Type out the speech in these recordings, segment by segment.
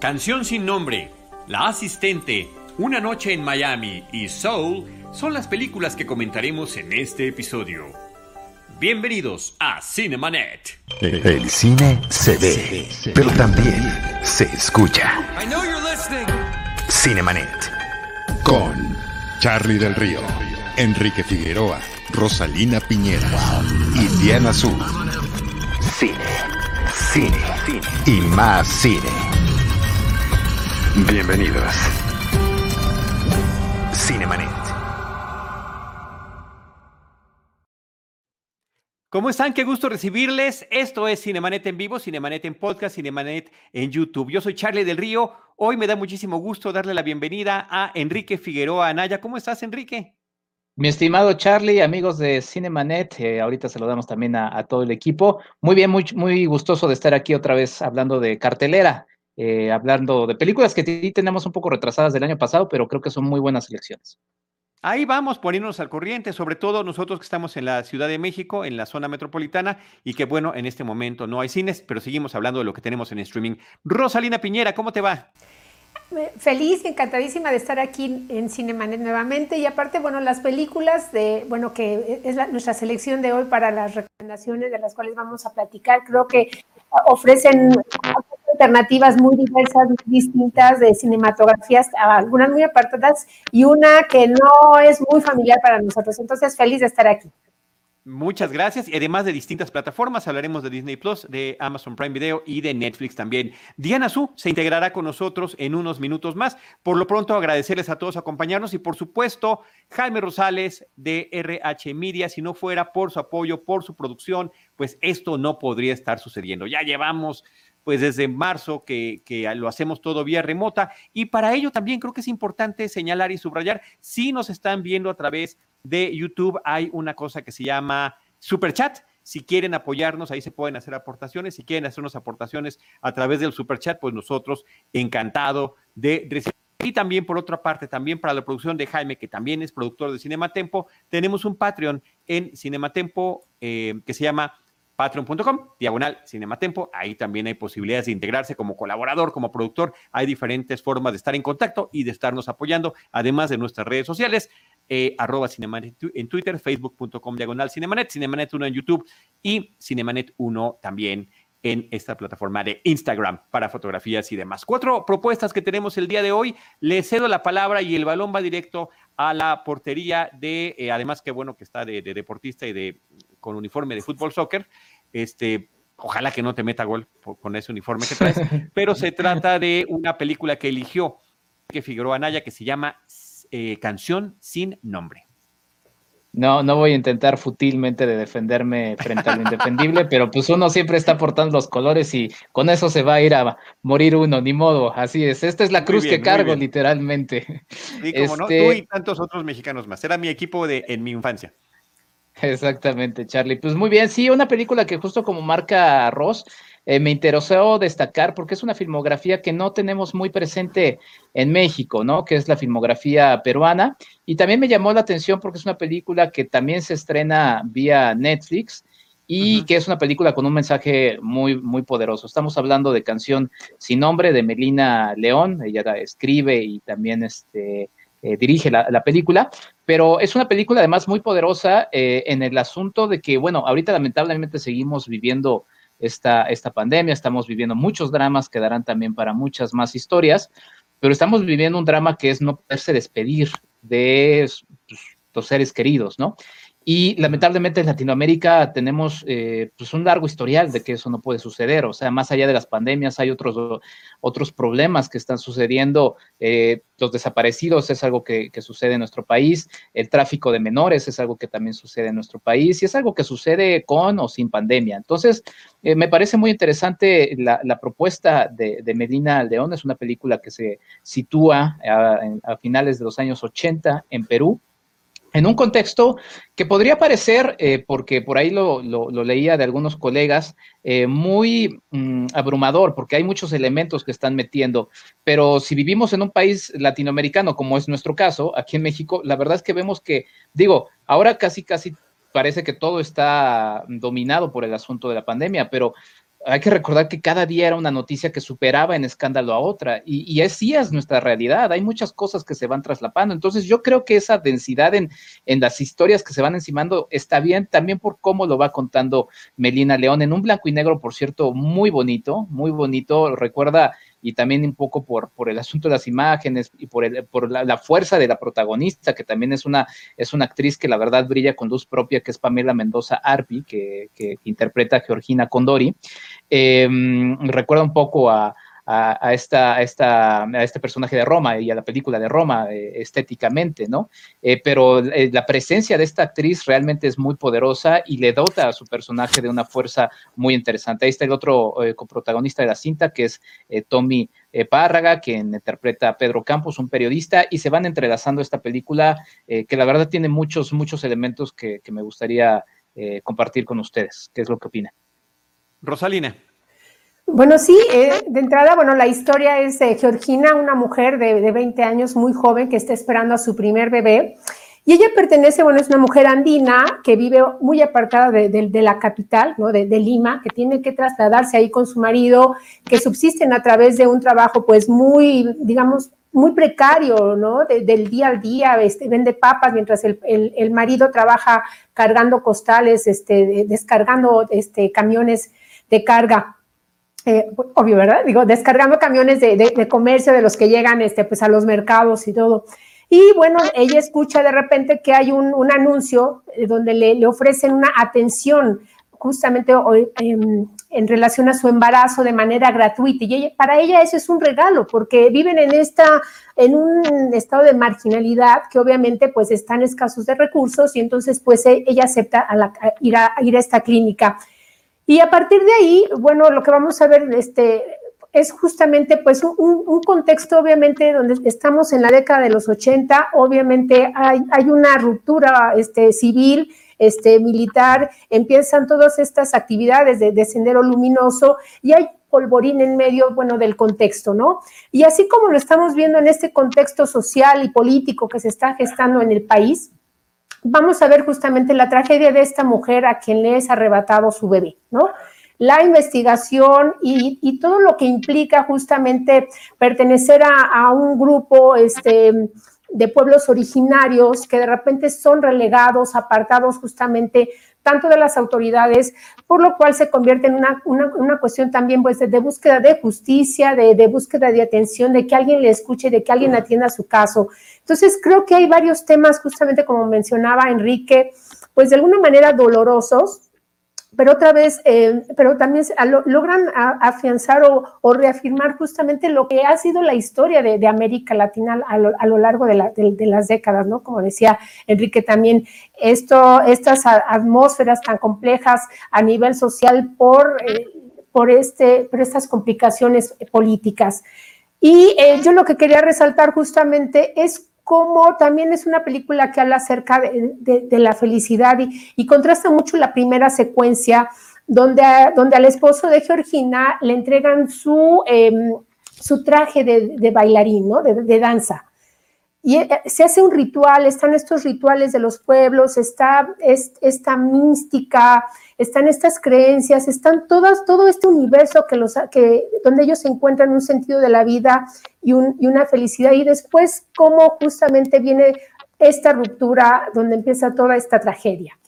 Canción sin nombre, La asistente, Una noche en Miami y Soul son las películas que comentaremos en este episodio. Bienvenidos a Cinemanet. El cine se ve, pero también se escucha. Cinemanet. Con Charlie del Río, Enrique Figueroa, Rosalina Piñera y Diana Azul. Cine, cine, cine y más cine. Bienvenidos. Cinemanet. ¿Cómo están? Qué gusto recibirles. Esto es Cinemanet en vivo, Cinemanet en podcast, Cinemanet en YouTube. Yo soy Charlie del Río. Hoy me da muchísimo gusto darle la bienvenida a Enrique Figueroa Anaya. ¿Cómo estás, Enrique? Mi estimado Charlie, amigos de Cinemanet, eh, ahorita saludamos también a, a, todo el equipo. Muy bien, muy, muy gustoso de estar aquí otra vez hablando de cartelera. Eh, hablando de películas que tenemos un poco retrasadas del año pasado, pero creo que son muy buenas selecciones. Ahí vamos poniéndonos al corriente, sobre todo nosotros que estamos en la Ciudad de México, en la zona metropolitana, y que bueno, en este momento no hay cines, pero seguimos hablando de lo que tenemos en streaming. Rosalina Piñera, ¿cómo te va? Feliz y encantadísima de estar aquí en Cinemanet nuevamente y aparte, bueno, las películas de, bueno, que es la, nuestra selección de hoy para las recomendaciones de las cuales vamos a platicar, creo que ofrecen alternativas muy diversas, muy distintas de cinematografías, algunas muy apartadas y una que no es muy familiar para nosotros. Entonces, feliz de estar aquí. Muchas gracias. Y además de distintas plataformas, hablaremos de Disney Plus, de Amazon Prime Video y de Netflix también. Diana Su se integrará con nosotros en unos minutos más. Por lo pronto, agradecerles a todos acompañarnos y, por supuesto, Jaime Rosales de RH Media. Si no fuera por su apoyo, por su producción, pues esto no podría estar sucediendo. Ya llevamos pues desde marzo que, que, lo hacemos todo vía remota y para ello también creo que es importante señalar y subrayar, si nos están viendo a través de YouTube, hay una cosa que se llama Super Chat. Si quieren apoyarnos, ahí se pueden hacer aportaciones. Si quieren hacernos aportaciones a través del Super Chat, pues nosotros encantado de recibir. Y también, por otra parte, también para la producción de Jaime, que también es productor de Cinematempo, tenemos un Patreon en Cinematempo eh, que se llama patreon.com, diagonal cinematempo. Ahí también hay posibilidades de integrarse como colaborador, como productor. Hay diferentes formas de estar en contacto y de estarnos apoyando, además de nuestras redes sociales. Eh, arroba Cinemanet en Twitter, facebook.com diagonal Cinemanet, Cinemanet 1 en YouTube y Cinemanet 1 también en esta plataforma de Instagram para fotografías y demás. Cuatro propuestas que tenemos el día de hoy. Le cedo la palabra y el balón va directo a la portería de, eh, además que bueno que está de, de, deportista y de con uniforme de fútbol soccer, este, ojalá que no te meta gol con ese uniforme que traes, pero se trata de una película que eligió que Figueroa Anaya que se llama eh, Canción sin nombre. No, no voy a intentar futilmente de defenderme frente a lo indefendible, pero pues uno siempre está portando los colores y con eso se va a ir a morir uno, ni modo, así es. Esta es la cruz bien, que cargo, literalmente. Sí, como este... no, tú y tantos otros mexicanos más. Era mi equipo de en mi infancia. Exactamente, Charlie. Pues muy bien, sí, una película que justo como marca Ross, eh, me interesó destacar porque es una filmografía que no tenemos muy presente en México, ¿no? Que es la filmografía peruana. Y también me llamó la atención porque es una película que también se estrena vía Netflix y uh -huh. que es una película con un mensaje muy, muy poderoso. Estamos hablando de Canción sin nombre de Melina León, ella escribe y también este, eh, dirige la, la, película, pero es una película además muy poderosa eh, en el asunto de que, bueno, ahorita lamentablemente seguimos viviendo esta, esta pandemia, estamos viviendo muchos dramas que darán también para muchas más historias, pero estamos viviendo un drama que es no poderse despedir de pues, los seres queridos, ¿no? Y lamentablemente en Latinoamérica tenemos eh, pues un largo historial de que eso no puede suceder. O sea, más allá de las pandemias hay otros, otros problemas que están sucediendo. Eh, los desaparecidos es algo que, sucede en nuestro país. El tráfico de menores es algo que también sucede en nuestro país y es algo que sucede con o sin pandemia. Entonces, eh, me parece muy interesante la, propuesta de, Medina León. Es una película que se sitúa a, a finales de los años 80 en Perú en un contexto que podría parecer, eh, porque por ahí lo, leía de algunos colegas, eh, muy mmm, abrumador, porque hay muchos elementos que están metiendo, pero si vivimos en un país latinoamericano, como es nuestro caso, aquí en México, la verdad es que vemos que, digo, ahora casi, casi parece que todo está dominado por el asunto de la pandemia, pero hay que recordar que cada día era una noticia que superaba en escándalo a otra, y, y así es nuestra realidad, hay muchas cosas que se van traslapando, entonces yo creo que esa densidad en, en las historias que se van encimando está bien, también por cómo lo va contando Melina León, en un blanco y negro, por cierto, muy bonito, muy bonito, recuerda y también un poco por, por el asunto de las imágenes y por, el, por la, fuerza de la protagonista, que también es una, es una actriz que la verdad brilla con luz propia, que es Pamela Mendoza Arpi, que, que interpreta a Georgina Condori. Eh, recuerda un poco a, esta, esta, a este personaje de Roma y a la película de Roma eh, estéticamente, ¿no? Eh, pero eh, la presencia de esta actriz realmente es muy poderosa y le dota a su personaje de una fuerza muy interesante. Ahí está el otro coprotagonista de la cinta, que es Tommy Párraga, quien interpreta a Pedro Campos, un periodista, y se van entrelazando esta película que la verdad tiene muchos, muchos elementos que, que me gustaría compartir con ustedes. ¿Qué es lo que opinan? Rosalina. Bueno, sí, eh, de entrada, bueno, la historia es de Georgina, una mujer de, de, 20 años muy joven que está esperando a su primer bebé. Y ella pertenece, bueno, es una mujer andina que vive muy apartada de, la capital, ¿no? De, Lima, que tiene que trasladarse ahí con su marido, que subsisten a través de un trabajo, pues, muy, digamos, muy precario, ¿no? del día al día, este, vende papas mientras el, el, el, marido trabaja cargando costales, este, descargando este, camiones de carga eh, obvio, ¿verdad? Digo, descargando camiones de, de, de, comercio de los que llegan este, pues, a los mercados y todo. Y bueno, ella escucha de repente que hay un, un anuncio donde le, le, ofrecen una atención justamente en, en, relación a su embarazo de manera gratuita. Y para ella eso es un regalo, porque viven en, esta, en un estado de marginalidad que obviamente pues están escasos de recursos y entonces pues e, ella acepta a la, ir, a ir a esta clínica. Y a partir de ahí, bueno, lo que vamos a ver este, es justamente pues un, contexto obviamente donde estamos en la década de los 80, obviamente hay, hay una ruptura este, civil, este, militar, empiezan todas estas actividades de, de sendero luminoso y hay polvorín en medio, bueno, del contexto, ¿no? Y así como lo estamos viendo en este contexto social y político que se está gestando en el país, vamos a ver justamente la tragedia de esta mujer a quien le es arrebatado su bebé, ¿no? La investigación y, todo lo que implica justamente pertenecer a, un grupo este, de pueblos originarios que de repente son relegados, apartados justamente tanto de las autoridades, por lo cual se convierte en una, una, una cuestión también pues, de, de, búsqueda de justicia, de, de, búsqueda de atención, de que alguien le escuche, de que alguien atienda su caso. Entonces, creo que hay varios temas, justamente como mencionaba Enrique, pues de alguna manera dolorosos, pero otra vez, eh, pero también lo, logran afianzar o, reafirmar justamente lo que ha sido la historia de, América Latina a lo, largo de, la, de, de, las décadas, ¿no? Como decía Enrique también, esto, estas atmósferas tan complejas a nivel social por, eh, por, este, por estas complicaciones políticas. Y eh, yo lo que quería resaltar justamente es como también es una película que habla acerca de, la felicidad y, contrasta mucho la primera secuencia donde, donde al esposo de Georgina le entregan su, eh, su traje de, de, bailarín, ¿no? de, danza. Y eh, se hace un ritual, están estos rituales de los pueblos, está es, esta mística, están estas creencias, están todas, todo este universo que los, que, donde ellos encuentran un sentido de la vida y, un, y una felicidad. Y después, cómo justamente viene esta ruptura donde empieza toda esta tragedia.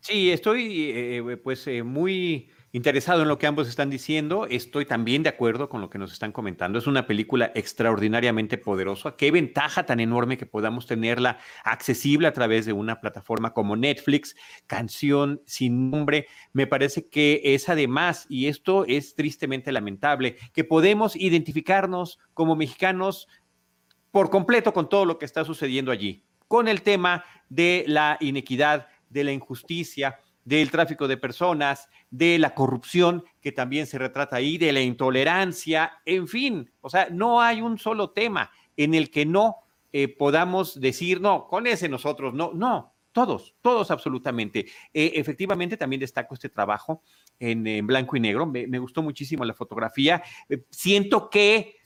Sí, estoy eh, pues eh, muy interesado en lo que ambos están diciendo. Estoy también de acuerdo con lo que nos están comentando. Es una película extraordinariamente poderosa. Qué ventaja tan enorme que podamos tenerla accesible a través de una plataforma como Netflix. Canción sin nombre. Me parece que es además, y esto es tristemente lamentable, que podemos identificarnos como mexicanos por completo con todo lo que está sucediendo allí, con el tema de la inequidad, de la injusticia, del tráfico de personas, de la corrupción que también se retrata ahí, de la intolerancia, en fin, o sea, no hay un solo tema en el que no eh, podamos decir, no, con ese nosotros, no, no, todos, todos absolutamente. Eh, efectivamente, también destaco este trabajo en, blanco y negro, me, me, gustó muchísimo la fotografía, eh, siento que,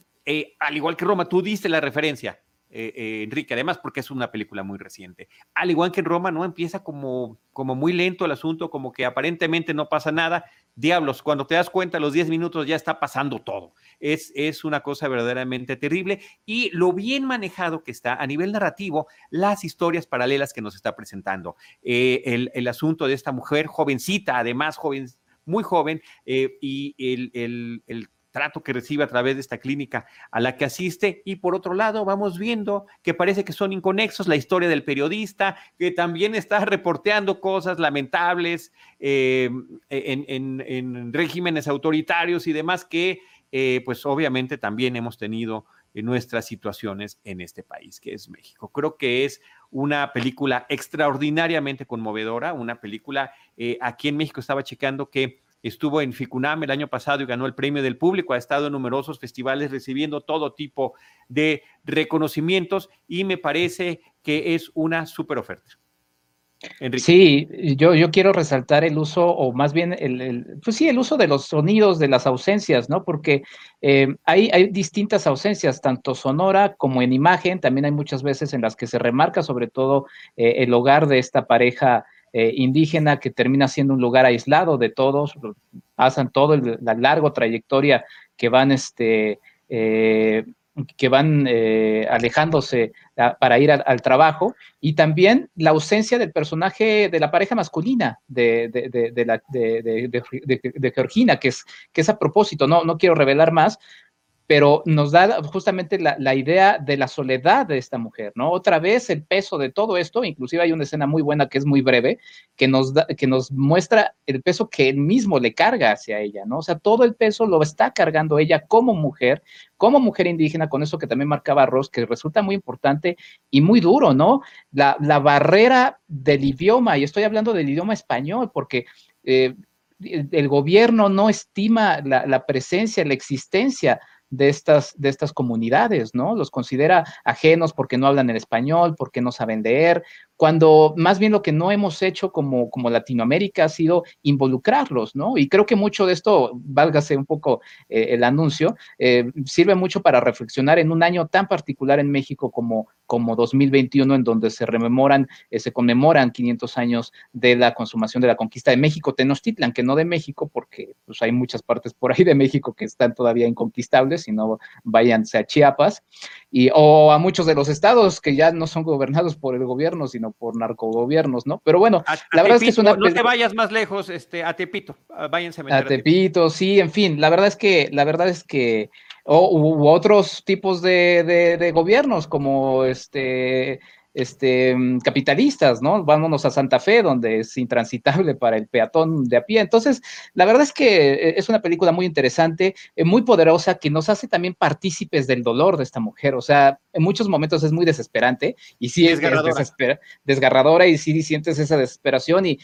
al igual que Roma, tú diste la referencia, eh, eh, Enrique, además porque es una película muy reciente. Al igual que en Roma, ¿no? Empieza como, como muy lento el asunto, como que aparentemente no pasa nada, diablos, cuando te das cuenta, los 10 minutos ya está pasando todo. Es, es una cosa verdaderamente terrible y lo bien manejado que está a nivel narrativo, las historias paralelas que nos está presentando. Eh, el, el, asunto de esta mujer jovencita, además joven, muy joven, y el, el trato que recibe a través de esta clínica a la que asiste. Y por otro lado, vamos viendo que parece que son inconexos la historia del periodista, que también está reporteando cosas lamentables eh, en, en, en, regímenes autoritarios y demás que, eh, pues obviamente también hemos tenido en nuestras situaciones en este país, que es México. Creo que es una película extraordinariamente conmovedora, una película, eh, aquí en México estaba checando que estuvo en Ficunam el año pasado y ganó el premio del público, ha estado en numerosos festivales recibiendo todo tipo de reconocimientos y me parece que es una súper oferta. Enrique. Sí, yo, yo quiero resaltar el uso, o más bien, el, el, pues sí, el uso de los sonidos, de las ausencias, ¿no? Porque eh, hay, hay, distintas ausencias, tanto sonora como en imagen, también hay muchas veces en las que se remarca sobre todo eh, el hogar de esta pareja eh, indígena que termina siendo un lugar aislado de todos, pasan todo el, la larga trayectoria que van, este, eh, que van eh, alejándose para ir al trabajo, y también la ausencia del personaje de la pareja masculina de, de, de, Georgina, que es, que es a propósito, no, no quiero revelar más, pero nos da justamente la, la, idea de la soledad de esta mujer, ¿no? Otra vez el peso de todo esto, inclusive hay una escena muy buena que es muy breve, que nos, da, que nos muestra el peso que él mismo le carga hacia ella, ¿no? O sea, todo el peso lo está cargando ella como mujer, como mujer indígena, con eso que también marcaba Ross, que resulta muy importante y muy duro, ¿no? La, la barrera del idioma, y estoy hablando del idioma español, porque... Eh, el gobierno no estima la, la presencia, la existencia de estas, de estas comunidades, ¿no? Los considera ajenos porque no hablan el español, porque no saben leer, cuando más bien lo que no hemos hecho como, como Latinoamérica ha sido involucrarlos, ¿no? Y creo que mucho de esto, válgase un poco eh, el anuncio, eh, sirve mucho para reflexionar en un año tan particular en México como, como 2021, en donde se rememoran, eh, se conmemoran 500 años de la consumación de la conquista de México, Tenochtitlan, que no de México, porque pues, hay muchas partes por ahí de México que están todavía inconquistables, si no váyanse a Chiapas, y, o a muchos de los estados que ya no son gobernados por el gobierno, sino por narcogobiernos, ¿no? Pero bueno, a, la a verdad Tepito, es que es una... No te vayas más lejos, este, a Tepito, váyanse a meter a Tepito, sí, en fin, la verdad es que, la verdad es que, o u otros tipos de, de, de gobiernos, como este este, capitalistas, ¿no? Vámonos a Santa Fe, donde es intransitable para el peatón de a pie. Entonces, la verdad es que eh, es una película muy interesante, eh, muy poderosa, que nos hace también partícipes del dolor de esta mujer. O sea, en muchos momentos es muy desesperante y sí es, es desesper desgarradora y sí sientes esa desesperación y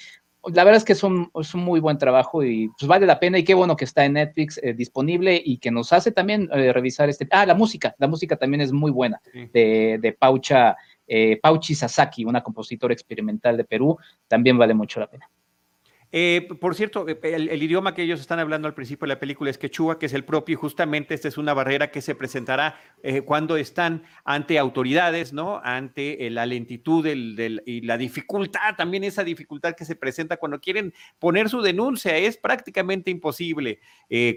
la verdad es que es un, es un, muy buen trabajo y pues vale la pena y qué bueno que está en Netflix eh, disponible y que nos hace también eh, revisar este... Ah, la música, la música también es muy buena sí. de, de Paucha eh, Pauchi Sasaki, una compositora experimental de Perú, también vale mucho la pena. Eh, por cierto, eh, el, idioma que ellos están hablando al principio de la película es quechua, que es el propio, y justamente esta es una barrera que se presentará eh, cuando están ante autoridades, ¿no? Ante eh, la lentitud y la dificultad, también esa dificultad que se presenta cuando quieren poner su denuncia, es prácticamente imposible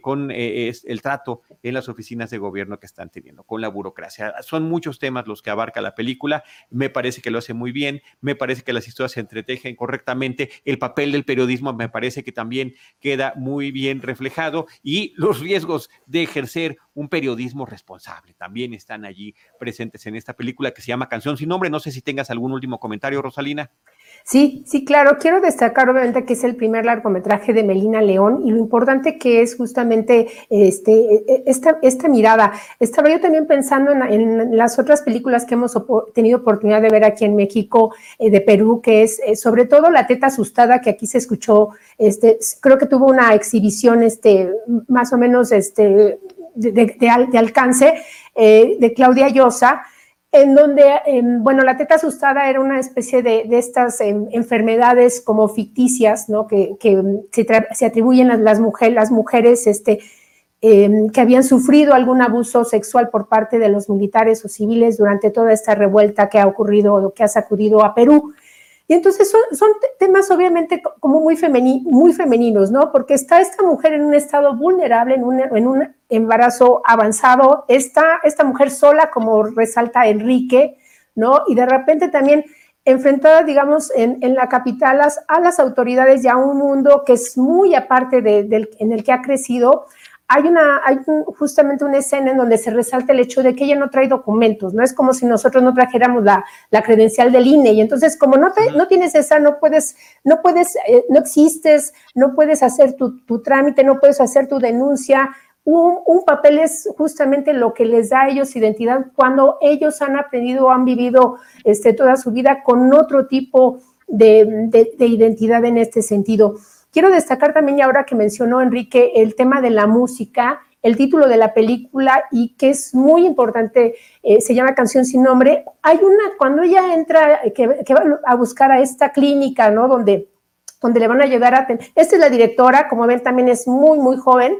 con es el trato en las oficinas de gobierno que están teniendo, con la burocracia. Son muchos temas los que abarca la película, me parece que lo hace muy bien, me parece que las historias se entretejen correctamente, el papel del periodismo me parece que también queda muy bien reflejado y los riesgos de ejercer un periodismo responsable también están allí presentes en esta película que se llama Canción sin nombre. No sé si tengas algún último comentario, Rosalina. Sí, sí, claro. Quiero destacar obviamente que es el primer largometraje de Melina León y lo importante que es justamente este, esta, esta mirada. Estaba yo también pensando en, en, las otras películas que hemos tenido oportunidad de ver aquí en México, eh, de Perú, que es eh, sobre todo La Teta Asustada, que aquí se escuchó, este, creo que tuvo una exhibición este, más o menos este, de, al, de alcance eh, de Claudia Llosa en donde, eh, bueno, la teta asustada era una especie de, de estas eh, enfermedades como ficticias, ¿no? Que, que se, se, atribuyen a las, mujer, las mujeres este, que habían sufrido algún abuso sexual por parte de los militares o civiles durante toda esta revuelta que ha ocurrido o que ha sacudido a Perú. Y entonces son, son temas obviamente como muy, femeni muy femeninos, ¿no? Porque está esta mujer en un estado vulnerable, en un, en un embarazo avanzado, está esta mujer sola, como resalta Enrique, ¿no? Y de repente también enfrentada, digamos, en, en la capital a las autoridades y a un mundo que es muy aparte de, del, en el que ha crecido, hay, una, hay justamente una escena en donde se resalta el hecho de que ella no trae documentos, no es como si nosotros no trajéramos la, la credencial del INE y entonces como no, te, no tienes esa, no puedes, no puedes, eh, no existes, no puedes hacer tu, tu, trámite, no puedes hacer tu denuncia. Un, papel es justamente lo que les da a ellos identidad cuando ellos han aprendido o han vivido este, toda su vida con otro tipo de, de, de identidad en este sentido. Quiero destacar también, ahora que mencionó Enrique, el tema de la música, el título de la película y que es muy importante, eh, se llama Canción sin nombre. Hay una, cuando ella entra, que, que, va a buscar a esta clínica, ¿no? Donde, donde le van a llegar a... Esta es la directora, como ven, también es muy, muy joven.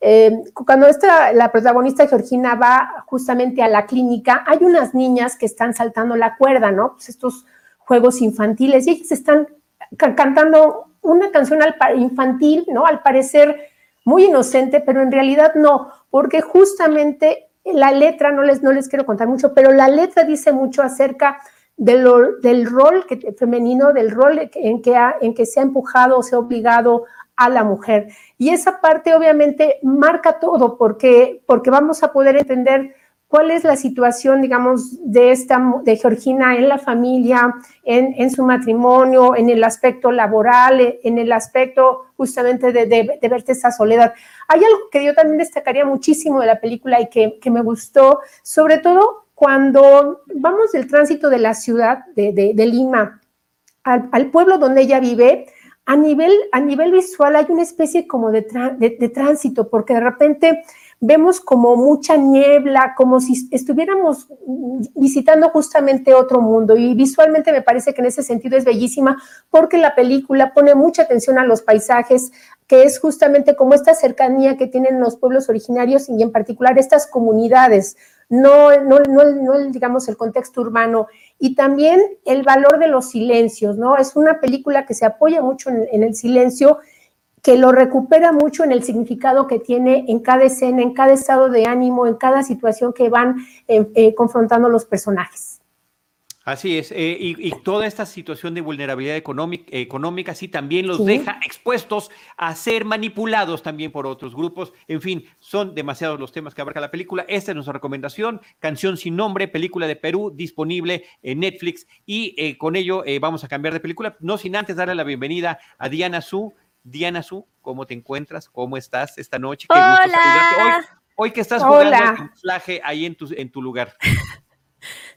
Eh, cuando esta, la protagonista Georgina va justamente a la clínica, hay unas niñas que están saltando la cuerda, ¿no? Pues estos juegos infantiles y ellas están cantando una canción infantil, ¿no? Al parecer muy inocente, pero en realidad no, porque justamente la letra, no les, no les quiero contar mucho, pero la letra dice mucho acerca del rol que, femenino, del rol en que, ha, en que se ha empujado o se ha obligado a la mujer. Y esa parte obviamente marca todo, porque, porque vamos a poder entender cuál es la situación, digamos, de esta, de Georgina en la familia, en, en su matrimonio, en el aspecto laboral, en el aspecto justamente de, de, de, verte esa soledad. Hay algo que yo también destacaría muchísimo de la película y que, que me gustó, sobre todo cuando vamos del tránsito de la ciudad de, de Lima al, al, pueblo donde ella vive, a nivel, a nivel visual hay una especie como de, de tránsito, porque de repente vemos como mucha niebla, como si estuviéramos visitando justamente otro mundo. Y visualmente me parece que en ese sentido es bellísima porque la película pone mucha atención a los paisajes, que es justamente como esta cercanía que tienen los pueblos originarios y en particular estas comunidades, no, no, no, no digamos el contexto urbano y también el valor de los silencios, ¿no? Es una película que se apoya mucho en, el silencio que lo recupera mucho en el significado que tiene en cada escena, en cada estado de ánimo, en cada situación que van eh, eh, confrontando los personajes. Así es, eh, y, y, toda esta situación de vulnerabilidad económica, económica sí también los sí. deja expuestos a ser manipulados también por otros grupos. En fin, son demasiados los temas que abarca la película. Esta es nuestra recomendación, Canción sin nombre, película de Perú, disponible en Netflix. Y eh, con ello eh, vamos a cambiar de película, no sin antes darle la bienvenida a Diana Su. Diana Su, ¿cómo te encuentras? ¿Cómo estás esta noche? Qué Hola. gusto. Hoy, hoy que estás jugando Hola. el camuflaje ahí en tu, en tu lugar.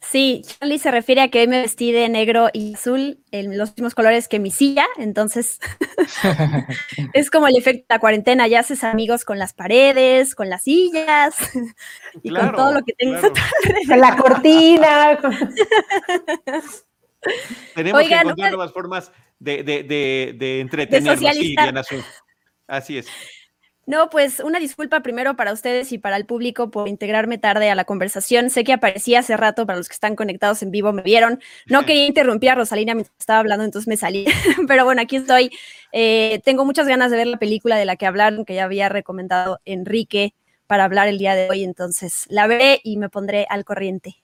Sí, Charlie se refiere a que hoy me vestí de negro y azul, en los mismos colores que mi silla, entonces es como el efecto de la cuarentena, ya haces amigos con las paredes, con las sillas y claro, con todo lo que tengas claro. Con la cortina. Tenemos Oigan, que encontrar nuevas formas de, de, de, de entretenernos, de sí, Diana Así es. No, pues una disculpa primero para ustedes y para el público por integrarme tarde a la conversación. Sé que aparecí hace rato, para los que están conectados en vivo me vieron. No quería interrumpir a Rosalina mientras estaba hablando, entonces me salí. Pero bueno, aquí estoy. Eh, tengo muchas ganas de ver la película de la que hablaron, que ya había recomendado Enrique para hablar el día de hoy. Entonces la veré y me pondré al corriente.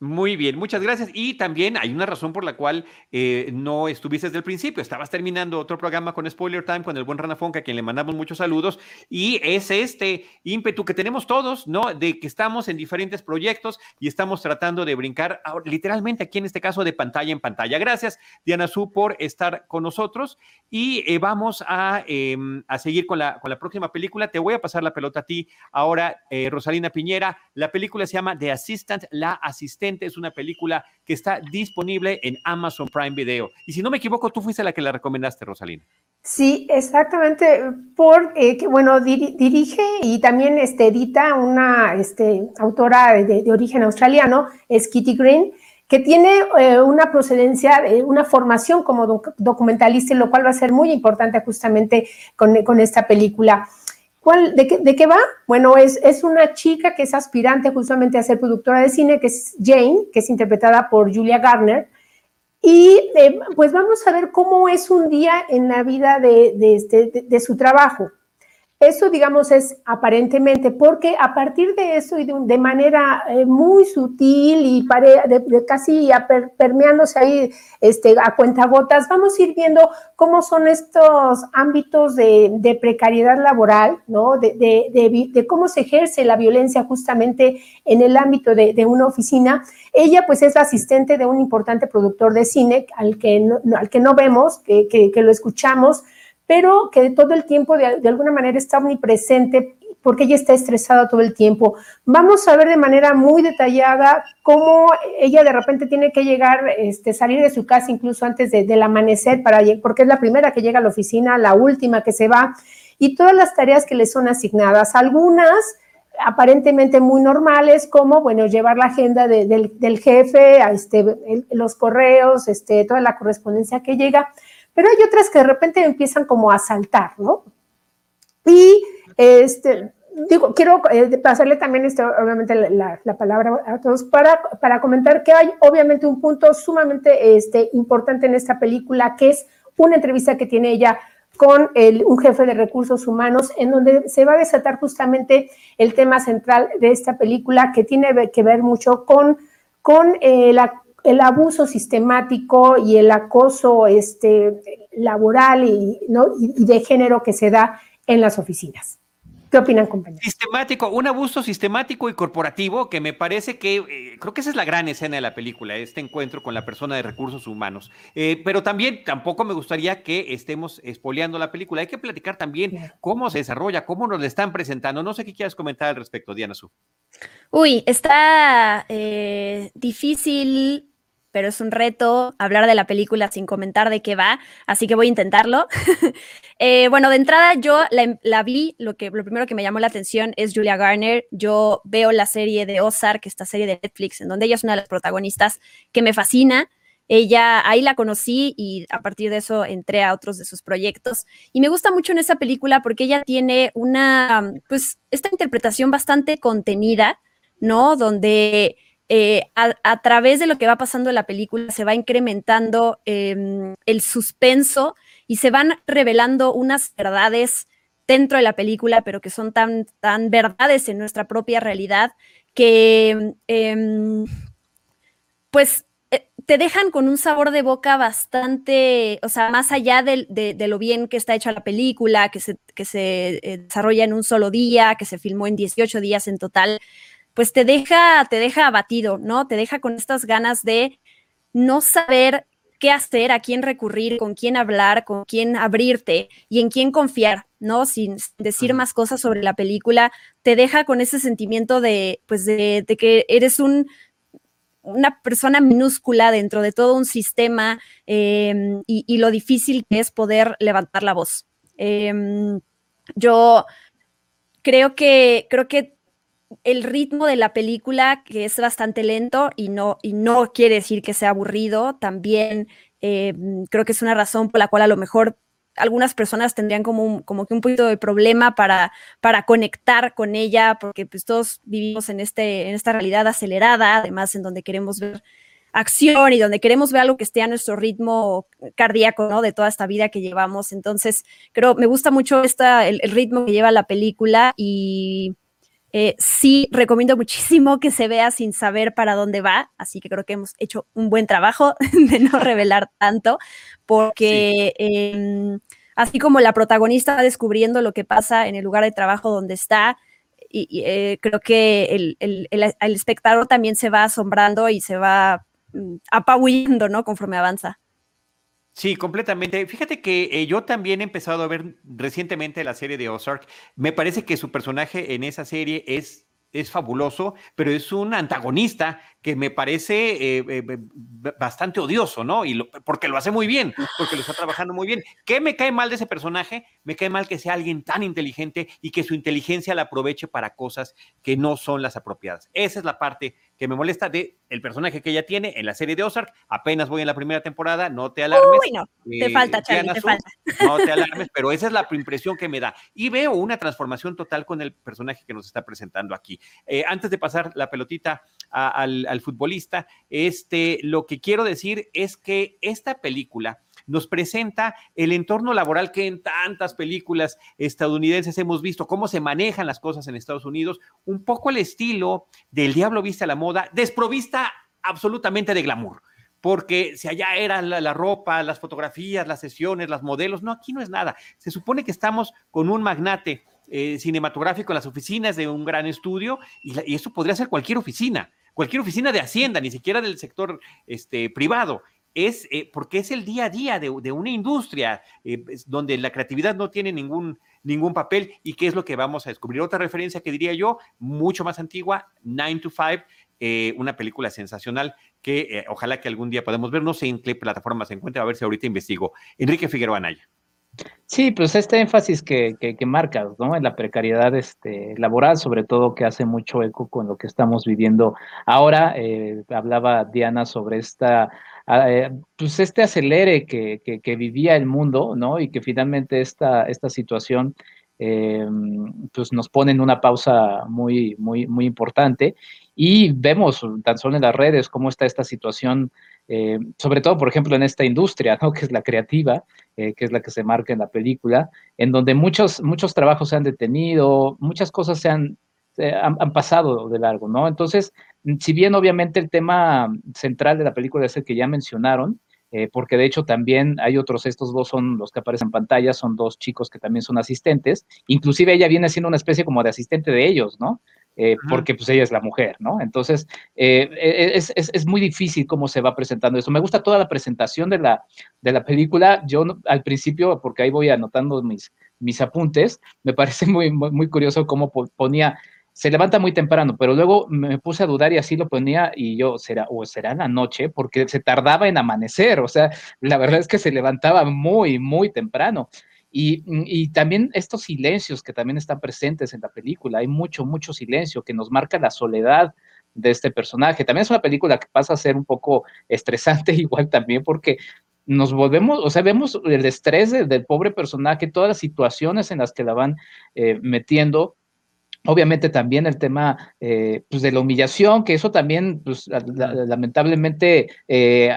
Muy bien, muchas gracias. Y también hay una razón por la cual eh, no estuviste desde el principio. Estabas terminando otro programa con Spoiler Time con el buen Rana Fonca, a quien le mandamos muchos saludos. Y es este ímpetu que tenemos todos, ¿no? De que estamos en diferentes proyectos y estamos tratando de brincar literalmente aquí en este caso de pantalla en pantalla. Gracias, Diana Su, por estar con nosotros. Y eh, vamos a, eh, a seguir con la, con la próxima película. Te voy a pasar la pelota a ti ahora, eh, Rosalina Piñera. La película se llama The Assistant, la asistente es una película que está disponible en Amazon Prime Video. Y si no me equivoco, tú fuiste la que la recomendaste, Rosalina. Sí, exactamente, por, eh, que, bueno, dir, dirige y también este, edita una este, autora de, origen australiano, es Kitty Green, que tiene eh, una procedencia, una formación como doc documentalista, lo cual va a ser muy importante justamente con, con esta película. ¿Cuál, de, qué, de, va? Bueno, es, es, una chica que es aspirante justamente a ser productora de cine, que es Jane, que es interpretada por Julia Garner, Y eh, pues vamos a ver cómo es un día en la vida de, este, de su trabajo. Eso, digamos, es aparentemente, porque a partir de eso y de, manera eh, muy sutil y de, casi permeándose ahí este, a cuentagotas, vamos a ir viendo cómo son estos ámbitos de, precariedad laboral, ¿no? De, cómo se ejerce la violencia justamente en el ámbito de, una oficina. Ella, pues, es la asistente de un importante productor de cine al que no, al que no vemos, que, que lo escuchamos pero que todo el tiempo de, alguna manera está omnipresente porque ella está estresada todo el tiempo. Vamos a ver de manera muy detallada cómo ella de repente tiene que llegar, este, salir de su casa incluso antes del amanecer, para, porque es la primera que llega a la oficina, la última que se va, y todas las tareas que le son asignadas. Algunas aparentemente muy normales, como, bueno, llevar la agenda del, jefe, a este, los correos, este, toda la correspondencia que llega, pero hay otras que de repente empiezan como a saltar, ¿no? Y este, digo, quiero eh, pasarle también este, obviamente la, palabra a todos para, para comentar que hay obviamente un punto sumamente este, importante en esta película, que es una entrevista que tiene ella con el, un jefe de recursos humanos, en donde se va a desatar justamente el tema central de esta película, que tiene que ver mucho con, con eh, la el abuso sistemático y el acoso este, laboral y, de género que se da en las oficinas. ¿Qué opinan, compañeros? Sistemático, un abuso sistemático y corporativo que me parece que, eh, creo que esa es la gran escena de la película, este encuentro con la persona de recursos humanos. Eh, pero también tampoco me gustaría que estemos espoleando la película. Hay que platicar también cómo se desarrolla, cómo nos la están presentando. No sé qué quieras comentar al respecto, Diana Su. Uy, está eh, difícil pero es un reto hablar de la película sin comentar de qué va, así que voy a intentarlo. Eh, bueno, de entrada yo la, vi, lo, que, lo primero que me llamó la atención es Julia Garner. Yo veo la serie de Ozark, esta serie de Netflix, en donde ella es una de las protagonistas que me fascina. Ella, ahí la conocí y a partir de eso entré a otros de sus proyectos. Y me gusta mucho en esa película porque ella tiene una, pues, esta interpretación bastante contenida, ¿no? Donde eh, a, través de lo que va pasando en la película se va incrementando em, el suspenso y se van revelando unas verdades dentro de la película, pero que son tan, tan verdades en nuestra propia realidad que em, pues eh, te dejan con un sabor de boca bastante, o sea, más allá de, lo bien que está hecha la película, que se, que se eh, desarrolla en un solo día, que se filmó en 18 días en total, pues te deja, te deja abatido, ¿no? Te deja con estas ganas de no saber qué hacer, a quién recurrir, con quién hablar, con quién abrirte y en quién confiar, ¿no? Sin decir más cosas sobre la película, te deja con ese sentimiento de, pues, de, que eres un, una persona minúscula dentro de todo un sistema em, y, lo difícil que es poder levantar la voz. Em, yo creo que, creo que el ritmo de la película, que es bastante lento y no, y no quiere decir que sea aburrido, también eh, creo que es una razón por la cual a lo mejor algunas personas tendrían como, como que un poquito de problema para, para conectar con ella, porque pues todos vivimos en, este, en esta realidad acelerada, además en donde queremos ver acción y donde queremos ver algo que esté a nuestro ritmo cardíaco, ¿no? De toda esta vida que llevamos. Entonces, creo, me gusta mucho esta, el ritmo que lleva la película y eh, sí, recomiendo muchísimo que se vea sin saber para dónde va, así que creo que hemos hecho un buen trabajo de no revelar tanto, porque em, así como la protagonista va descubriendo lo que pasa en el lugar de trabajo donde está, y, eh, creo que el, el, espectador también se va asombrando y se va mm, apabullando, ¿no? Conforme avanza. Sí, completamente. Fíjate que eh, yo también he empezado a ver recientemente la serie de Ozark. Me parece que su personaje en esa serie es, es fabuloso, pero es un antagonista que me parece eh, eh, bastante odioso, ¿no? Y porque lo hace muy bien, porque lo está trabajando muy bien. ¿Qué me cae mal de ese personaje? Me cae mal que sea alguien tan inteligente y que su inteligencia la aproveche para cosas que no son las apropiadas. Esa es la parte que me molesta de el personaje que ella tiene en la serie de Ozark. Apenas voy en la primera temporada, no te alarmes. Uy, no, te falta, Charlie, te falta. No te alarmes, pero esa es la impresión que me da. Y veo una transformación total con el personaje que nos está presentando aquí. Eh, antes de pasar la pelotita al, al futbolista, este, lo que quiero decir es que esta película nos presenta el entorno laboral que en tantas películas estadounidenses hemos visto, cómo se manejan las cosas en Estados Unidos, un poco el estilo del diablo viste a la moda, desprovista absolutamente de glamour porque si allá era la, ropa, las fotografías, las sesiones, las modelos, no, aquí no es nada. Se supone que estamos con un magnate eh, cinematográfico en las oficinas de un gran estudio y, y, eso podría ser cualquier oficina, cualquier oficina de Hacienda, ni siquiera del sector este, privado es eh, porque es el día a día de, una industria eh, donde la creatividad no tiene ningún, ningún papel y qué es lo que vamos a descubrir. Otra referencia que diría yo, mucho más antigua, 9 to 5, eh, una película sensacional que ojalá que algún día podamos ver. No sé en qué plataforma se encuentra, a ver si ahorita investigo. Enrique Figueroa Anaya. Sí, pues este énfasis que, que, marcas, ¿no? En la precariedad este, laboral, sobre todo que hace mucho eco con lo que estamos viviendo ahora. hablaba Diana sobre esta eh, pues este acelere que, que, vivía el mundo, ¿no? Y que finalmente esta, esta situación eh, pues nos pone en una pausa muy, muy, muy importante. Y vemos tan solo en las redes cómo está esta situación, eh, sobre todo, por ejemplo, en esta industria, ¿no? Que es la creativa, que es la que se marca en la película, en donde muchos, muchos trabajos se han detenido, muchas cosas se han, han, pasado de largo, ¿no? Entonces, si bien obviamente el tema central de la película es el que ya mencionaron, eh, porque de hecho también hay otros, estos dos son los que aparecen en pantalla, son dos chicos que también son asistentes, inclusive ella viene siendo una especie como de asistente de ellos, ¿no? Eh, porque pues ella es la mujer, ¿no? Entonces, eh, e, es, es, es, muy difícil cómo se va presentando eso. Me gusta toda la presentación de la, de la película. Yo al principio, porque ahí voy anotando mis, mis apuntes, me parece muy, muy, muy curioso cómo ponía se levanta muy temprano, pero luego me puse a dudar y así lo ponía y yo, será, o será la noche, porque se tardaba en amanecer, o sea, la verdad es que se levantaba muy, muy temprano. Y, y, también estos silencios que también están presentes en la película, hay mucho, mucho silencio que nos marca la soledad de este personaje. También es una película que pasa a ser un poco estresante igual también porque nos volvemos, o sea, vemos el estrés del, pobre personaje, todas las situaciones en las que la van eh, metiendo Obviamente también el tema eh, pues de la humillación, que eso también pues, lamentablemente eh,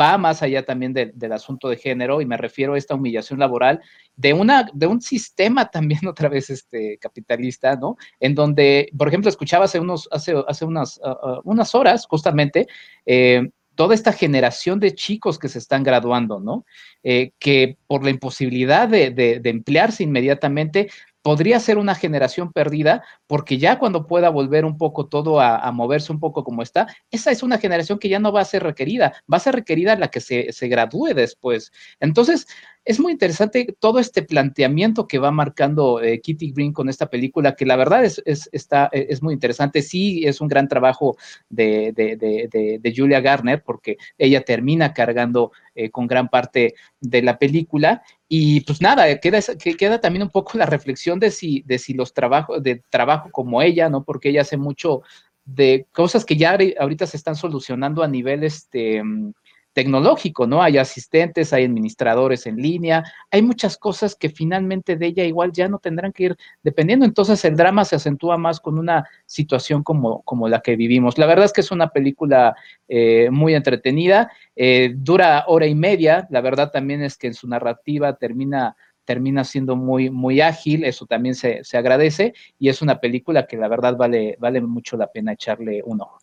va más allá también del asunto de género y me refiero a esta humillación laboral de, una, de un sistema también otra vez este, capitalista, ¿no? En donde, por ejemplo, escuchaba hace, unos, hace, hace unas, uh, unas horas justamente eh, toda esta generación de chicos que se están graduando, ¿no? que por la imposibilidad de, de, de, emplearse inmediatamente podría ser una generación perdida, porque ya cuando pueda volver un poco todo a, moverse un poco como está, esa es una generación que ya no va a ser requerida, va a ser requerida la que se, se gradúe después. Entonces, es muy interesante todo este planteamiento que va marcando eh, Kitty Green con esta película, que la verdad es, es, está, es muy interesante. Sí, es un gran trabajo de, de, de, de Julia Garner, porque ella termina cargando eh, con gran parte de la película. Y pues nada, queda, queda también un poco la reflexión de si, de si los trabajos, de trabajo como ella, ¿no? Porque ella hace mucho de cosas que ya ahorita se están solucionando a nivel este tecnológico, ¿no? Hay asistentes, hay administradores en línea, hay muchas cosas que finalmente de ella igual ya no tendrán que ir dependiendo. Entonces el drama se acentúa más con una situación como, como la que vivimos. La verdad es que es una película eh, muy entretenida, eh, dura hora y media, la verdad también es que en su narrativa termina termina siendo muy, muy ágil, eso también se, se agradece, y es una película que la verdad vale, vale mucho la pena echarle un ojo.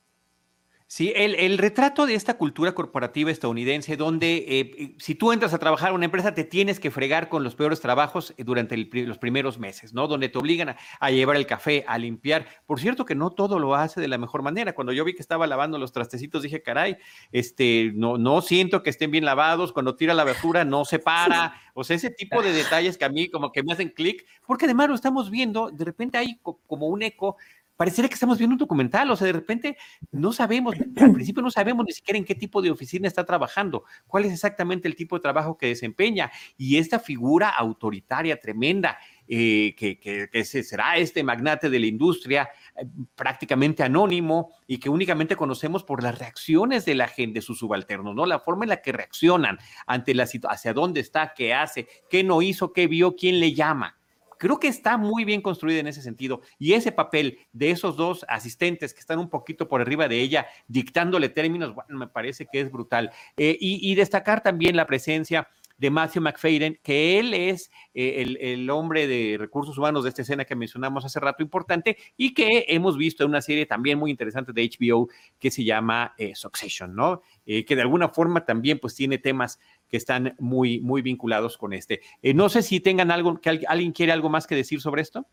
Sí, el, retrato de esta cultura corporativa estadounidense, donde eh, eh, si tú entras a trabajar en una empresa, te tienes que fregar con los peores trabajos eh, durante los primeros meses, ¿no? Donde te obligan a, llevar el café, a limpiar. Por cierto, que no todo lo hace de la mejor manera. Cuando yo vi que estaba lavando los trastecitos, dije, caray, este, no, no siento que estén bien lavados. Cuando tira la basura, no se para. O sea, ese tipo de detalles que a mí como que me hacen clic, porque además lo estamos viendo, de repente hay como un eco pareciera que estamos viendo un documental, o sea, de repente no sabemos, al principio no sabemos ni siquiera en qué tipo de oficina está trabajando, cuál es exactamente el tipo de trabajo que desempeña, y esta figura autoritaria tremenda, eh, que, que, será este magnate de la industria eh, prácticamente anónimo y que únicamente conocemos por las reacciones de la gente, sus subalternos, ¿no? La forma en la que reaccionan ante la situación, hacia dónde está, qué hace, qué no hizo, qué vio, quién le llama creo que está muy bien construida en ese sentido. Y ese papel de esos dos asistentes que están un poquito por arriba de ella, dictándole términos, bueno, me parece que es brutal. y, y, destacar también la presencia de Matthew McFadden, que él es eh, el, hombre de recursos humanos de esta escena que mencionamos hace rato importante y que hemos visto en una serie también muy interesante de HBO que se llama eh, Succession, ¿no? Eh, que de alguna forma también pues tiene temas que están muy, muy vinculados con este. no sé si tengan algo, que alguien quiere algo más que decir sobre esto.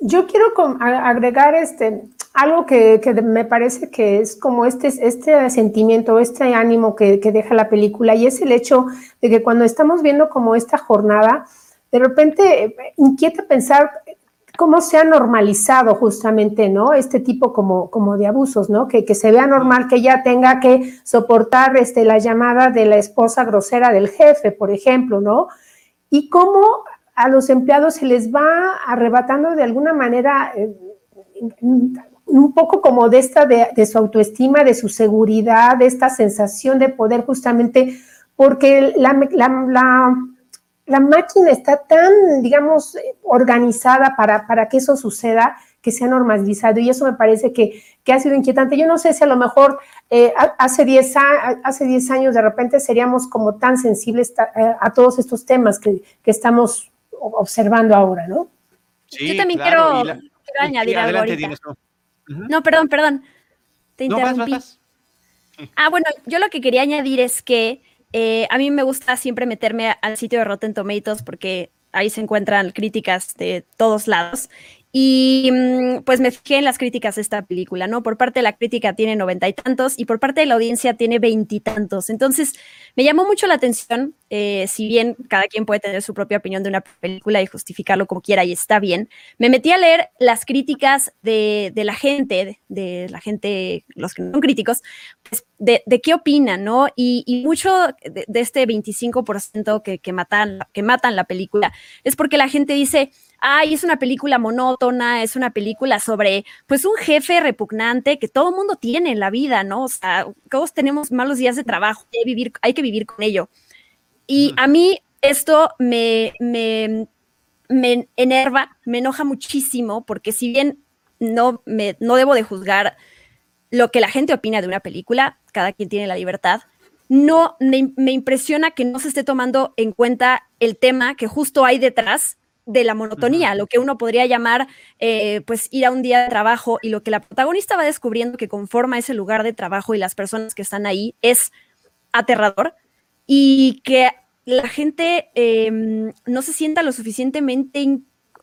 Yo quiero agregar este, algo que, me parece que es como este, este sentimiento, este ánimo que, deja la película, y es el hecho de que cuando estamos viendo como esta jornada, de repente eh, inquieta pensar cómo se ha normalizado justamente, ¿no? Este tipo como, como de abusos, ¿no? Que, que se vea normal que ella tenga que soportar este, la llamada de la esposa grosera del jefe, por ejemplo, ¿no? Y cómo a los empleados se les va arrebatando de alguna manera eh, un poco como de esta, de, su autoestima, de su seguridad, de esta sensación de poder justamente, porque la, la, máquina está tan, digamos, organizada para, para, que eso suceda, que se ha normalizado y eso me parece que, que ha sido inquietante. Yo no sé si a lo mejor eh, hace 10 hace años de repente seríamos como tan sensibles a, a todos estos temas que, que estamos observando ahora, ¿no? Yo también quiero, añadir algo No, perdón, perdón. Te interrumpí. Ah, bueno, yo lo que quería añadir es que eh, a mí me gusta siempre meterme al sitio de Rotten Tomatoes porque ahí se encuentran críticas de todos lados y mm, pues me fijé en las críticas de esta película, ¿no? Por parte de la crítica tiene noventa y tantos y por parte de la audiencia tiene veintitantos. Entonces, me llamó mucho la atención, eh, si bien cada quien puede tener su propia opinión de una película y justificarlo como quiera y está bien, me metí a leer las críticas de, la gente, de, la gente, los que son críticos, pues de, qué opinan, ¿no? Y, mucho de, este 25% que, que, matan, que matan la película es porque la gente dice, ay, es una película monótona, es una película sobre, pues, un jefe repugnante que todo mundo tiene en la vida, ¿no? O sea, todos tenemos malos días de trabajo, hay que vivir, hay que vivir con ello. Y a mí esto me, me, me enerva, me enoja muchísimo, porque si bien no, me, no debo de juzgar lo que la gente opina de una película, cada quien tiene la libertad, no me, me, impresiona que no se esté tomando en cuenta el tema que justo hay detrás de la monotonía, lo que uno podría llamar eh, pues ir a un día de trabajo y lo que la protagonista va descubriendo que conforma ese lugar de trabajo y las personas que están ahí es aterrador y que la gente em, no se sienta lo suficientemente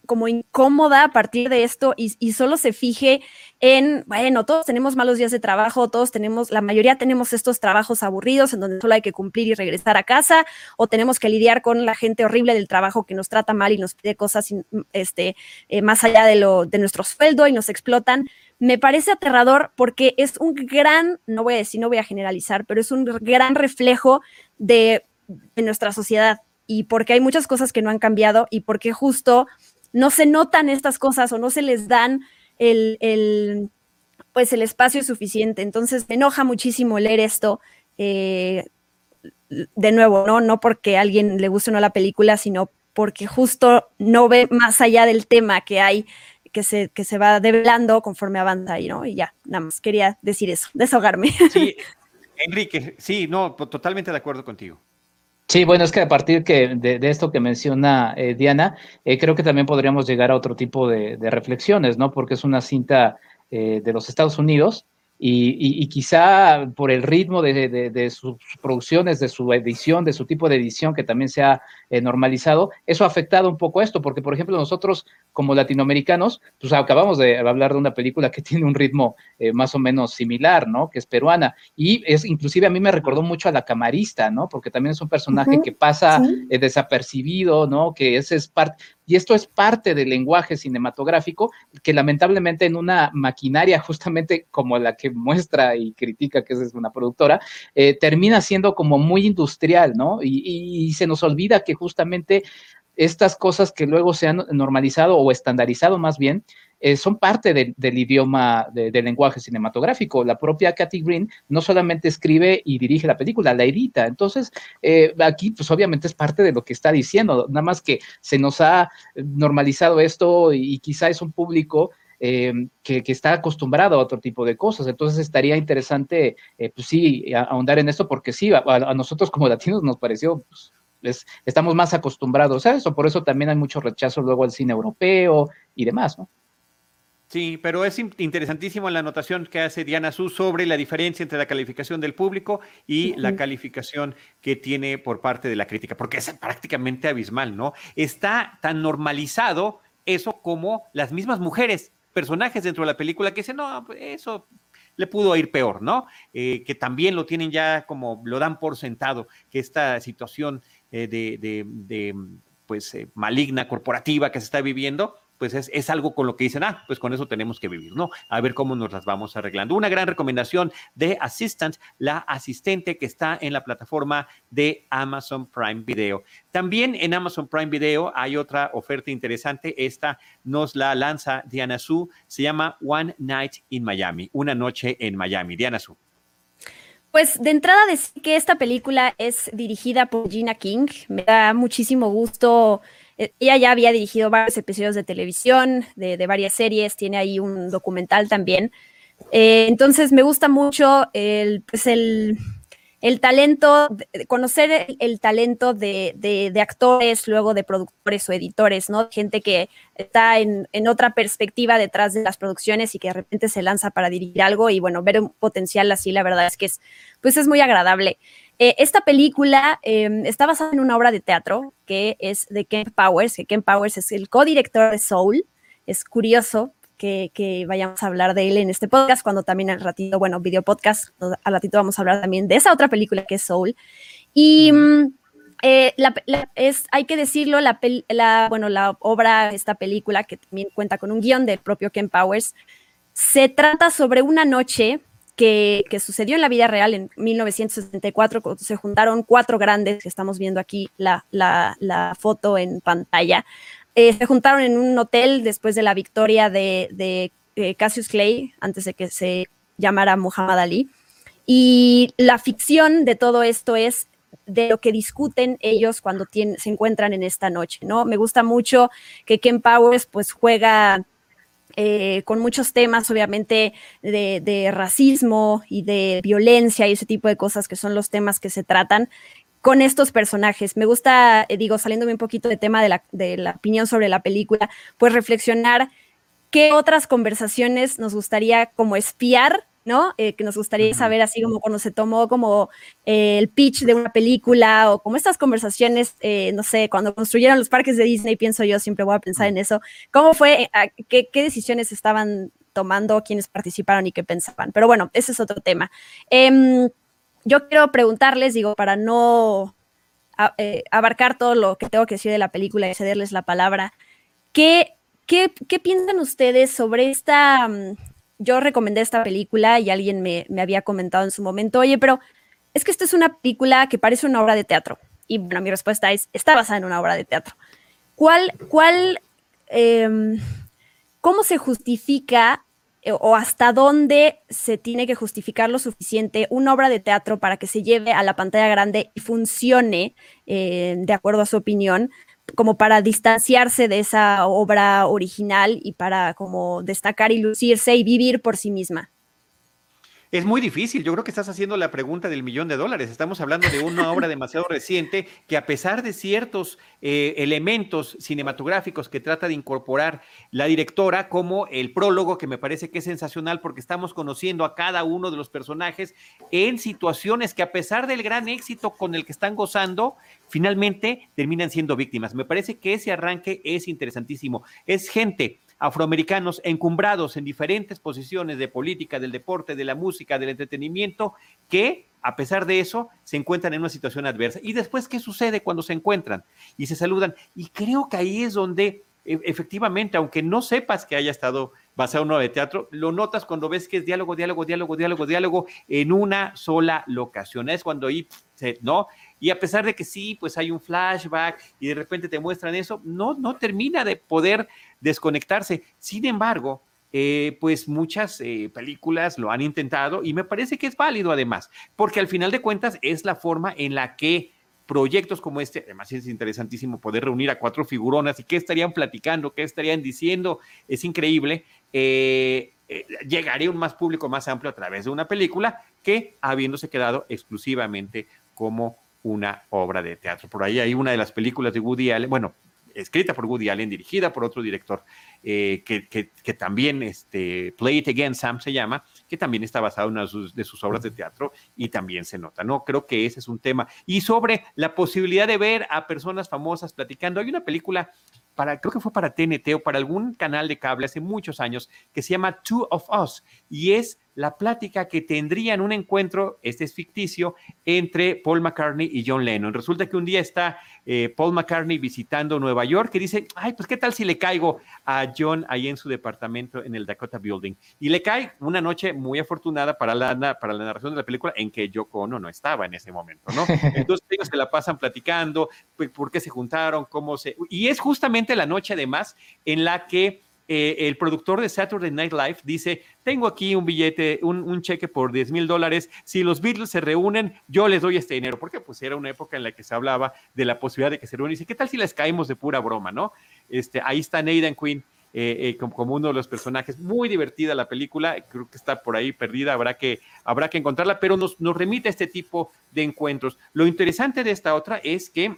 como incómoda a partir de esto y, solo se fije en, bueno, todos tenemos malos días de trabajo, todos tenemos, la mayoría tenemos estos trabajos aburridos en donde solo hay que cumplir y regresar a casa, o tenemos que lidiar con la gente horrible del trabajo que nos trata mal y nos pide cosas este, eh, más allá de, lo, de nuestro sueldo y nos explotan. Me parece aterrador porque es un gran, no voy a decir, no voy a generalizar, pero es un gran reflejo de, de nuestra sociedad y porque hay muchas cosas que no han cambiado y porque justo no se notan estas cosas o no se les dan el, pues el espacio suficiente. Entonces me enoja muchísimo leer esto. Eh, de nuevo, ¿no? No porque a alguien le guste o no la película, sino porque justo no ve más allá del tema que hay, que se, que se va develando conforme avanza y ¿no? Y ya, nada más quería decir eso, desahogarme. Sí, Enrique, sí, no, totalmente de acuerdo contigo. Sí, bueno, es que a partir de, esto que menciona eh, Diana, eh, creo que también podríamos llegar a otro tipo de, reflexiones, ¿no? Porque es una cinta eh, de los Estados Unidos y, quizá por el ritmo de, sus producciones, de su edición, de su tipo de edición que también se ha eh, normalizado, eso ha afectado un poco esto, porque por ejemplo nosotros como latinoamericanos, pues acabamos de hablar de una película que tiene un ritmo eh, más o menos similar, ¿no? Que es peruana y es inclusive a mí me recordó mucho a la camarista, ¿no? Porque también es un personaje que pasa eh, desapercibido, ¿no? Que ese es parte, y esto es parte del lenguaje cinematográfico que lamentablemente en una maquinaria justamente como la que muestra y critica que es una productora, eh, termina siendo como muy industrial, ¿no? Y, se nos olvida que justamente estas cosas que luego se han normalizado o estandarizado más bien, eh, son parte del idioma del lenguaje cinematográfico. La propia Kathy Green no solamente escribe y dirige la película, la edita. Entonces, eh, aquí, pues obviamente es parte de lo que está diciendo, nada más que se nos ha normalizado esto y, quizá es un público eh, que, está acostumbrado a otro tipo de cosas. Entonces estaría interesante, pues sí, ahondar en esto, porque sí, a, nosotros como latinos nos pareció pues, estamos más acostumbrados a eso, por eso también hay mucho rechazo luego al cine europeo y demás, ¿no? Sí, pero es interesantísimo la anotación que hace Diana Su sobre la diferencia entre la calificación del público y la calificación que tiene por parte de la crítica, porque es prácticamente abismal, ¿no? Está tan normalizado eso como las mismas mujeres, personajes dentro de la película que dicen, no, eso le pudo ir peor, ¿no? Eh, que también lo tienen ya como, lo dan por sentado, que esta situación eh, de, pues, eh, maligna corporativa que se está viviendo, pues es, algo con lo que dicen, ah, pues con eso tenemos que vivir, ¿no? A ver cómo nos las vamos arreglando. Una gran recomendación de Assistant, la asistente que está en la plataforma de Amazon Prime Video. También en Amazon Prime Video hay otra oferta interesante. Esta nos la lanza Diana Su. Se llama One Night in Miami, una noche en Miami. Diana Su. Pues de entrada decir que esta película es dirigida por Gina King. Me da muchísimo gusto ella ya había dirigido varios episodios de televisión, de, varias series, tiene ahí un documental también. Eh, entonces me gusta mucho el, pues el, talento, conocer el, talento de, actores, luego de productores o editores, ¿no? Gente que está en, en, otra perspectiva detrás de las producciones y que de repente se lanza para dirigir algo y bueno, ver un potencial así, la verdad es que es, pues es muy agradable. Eh, esta película em, está basada en una obra de teatro que es de Ken Powers, que Ken Powers es el codirector de Soul. Es curioso que, vayamos a hablar de él en este podcast, cuando también al ratito, bueno, video podcast, al ratito vamos a hablar también de esa otra película que es Soul. Y mm, eh, es, hay que decirlo, la, la, bueno, la obra, esta película, que también cuenta con un guion del propio Ken Powers, se trata sobre una noche que, sucedió en la vida real en 1964, cuando se juntaron cuatro grandes, que estamos viendo aquí la, foto en pantalla, eh, se juntaron en un hotel después de la victoria de, eh, Cassius Clay, antes de que se llamara Muhammad Ali. Y la ficción de todo esto es de lo que discuten ellos cuando se encuentran en esta noche, ¿no? Me gusta mucho que Ken Powers pues juega eh, con muchos temas, obviamente, de, racismo y de violencia y ese tipo de cosas que son los temas que se tratan con estos personajes. Me gusta, eh, digo, saliéndome un poquito de tema de la opinión sobre la película, pues reflexionar qué otras conversaciones nos gustaría como espiar ¿no? Eh, que nos gustaría saber, así como cuando se tomó como eh, el pitch de una película o como estas conversaciones, eh, no sé, cuando construyeron los parques de Disney, pienso yo, siempre voy a pensar en eso. ¿Cómo fue, qué, decisiones estaban tomando, quienes participaron y qué pensaban? Pero bueno, ese es otro tema. Em, yo quiero preguntarles, digo, para no abarcar todo lo que tengo que decir de la película y cederles la palabra, ¿qué, qué, qué piensan ustedes sobre esta mm, yo recomendé esta película y alguien me, había comentado en su momento, oye, pero es que esta es una película que parece una obra de teatro. Y bueno, mi respuesta es, está basada en una obra de teatro. ¿Cuál, cuál, em, cómo se justifica eh, o hasta dónde se tiene que justificar lo suficiente una obra de teatro para que se lleve a la pantalla grande y funcione eh, de acuerdo a su opinión, como para distanciarse de esa obra original y para como destacar y lucirse y vivir por sí misma. Es muy difícil. Yo creo que estás haciendo la pregunta del millón de dólares. Estamos hablando de una obra demasiado reciente que a pesar de ciertos eh, elementos cinematográficos que trata de incorporar la directora, como el prólogo, que me parece que es sensacional porque estamos conociendo a cada uno de los personajes en situaciones que a pesar del gran éxito con el que están gozando, finalmente terminan siendo víctimas. Me parece que ese arranque es interesantísimo. Es gente afroamericanos encumbrados en diferentes posiciones de política, del deporte, de la música, del entretenimiento, que a pesar de eso se encuentran en una situación adversa. ¿Y después qué sucede cuando se encuentran y se saludan? Y creo que ahí es donde e, efectivamente, aunque no sepas que haya estado basado en una de teatro, lo notas cuando ves que es diálogo, diálogo, diálogo, diálogo, diálogo en una sola locación. Es cuando ahí, ¿no? Y a pesar de que sí, pues hay un flashback y de repente te muestran eso, no, no termina de poder desconectarse. Sin embargo, eh, pues muchas eh, películas lo han intentado y me parece que es válido además, porque al final de cuentas es la forma en la que proyectos como este, además es interesantísimo poder reunir a cuatro figuronas y qué estarían platicando, qué estarían diciendo, es increíble, eh, llegaría a un más público más amplio a través de una película que habiéndose quedado exclusivamente como una obra de teatro. Por ahí hay una de las películas de Woody Allen, bueno, escrita por Woody Allen, dirigida por otro director, eh, que, que, también, este, Play It Again, Sam se llama, que también está basado en una de sus, de sus, obras de teatro y también se nota, ¿no? Creo que ese es un tema. Y sobre la posibilidad de ver a personas famosas platicando, hay una película para, creo que fue para TNT o para algún canal de cable hace muchos años, que se llama Two of Us, y es la plática que tendrían un encuentro, este es ficticio, entre Paul McCartney y John Lennon. Resulta que un día está eh, Paul McCartney visitando Nueva York y dice, ay, pues qué tal si le caigo a John ahí en su departamento en el Dakota Building. Y le cae una noche muy afortunada para la, para la narración de la película en que Yoko Ono no estaba en ese momento, ¿no? Entonces ellos se la pasan platicando, pues, por qué se juntaron, cómo se... Y es justamente la noche además en la que eh, el productor de Saturday Night Live dice, tengo aquí un billete, un, cheque por 10 mil dólares, si los Beatles se reúnen, yo les doy este dinero, porque pues era una época en la que se hablaba de la posibilidad de que se reúnan, y dice, ¿qué tal si les caemos de pura broma, no? Este, ahí está Nathan Quinn. Eh, eh, como, uno de los personajes, muy divertida la película, creo que está por ahí perdida, habrá que, habrá que encontrarla, pero nos, nos remite a este tipo de encuentros. Lo interesante de esta otra es que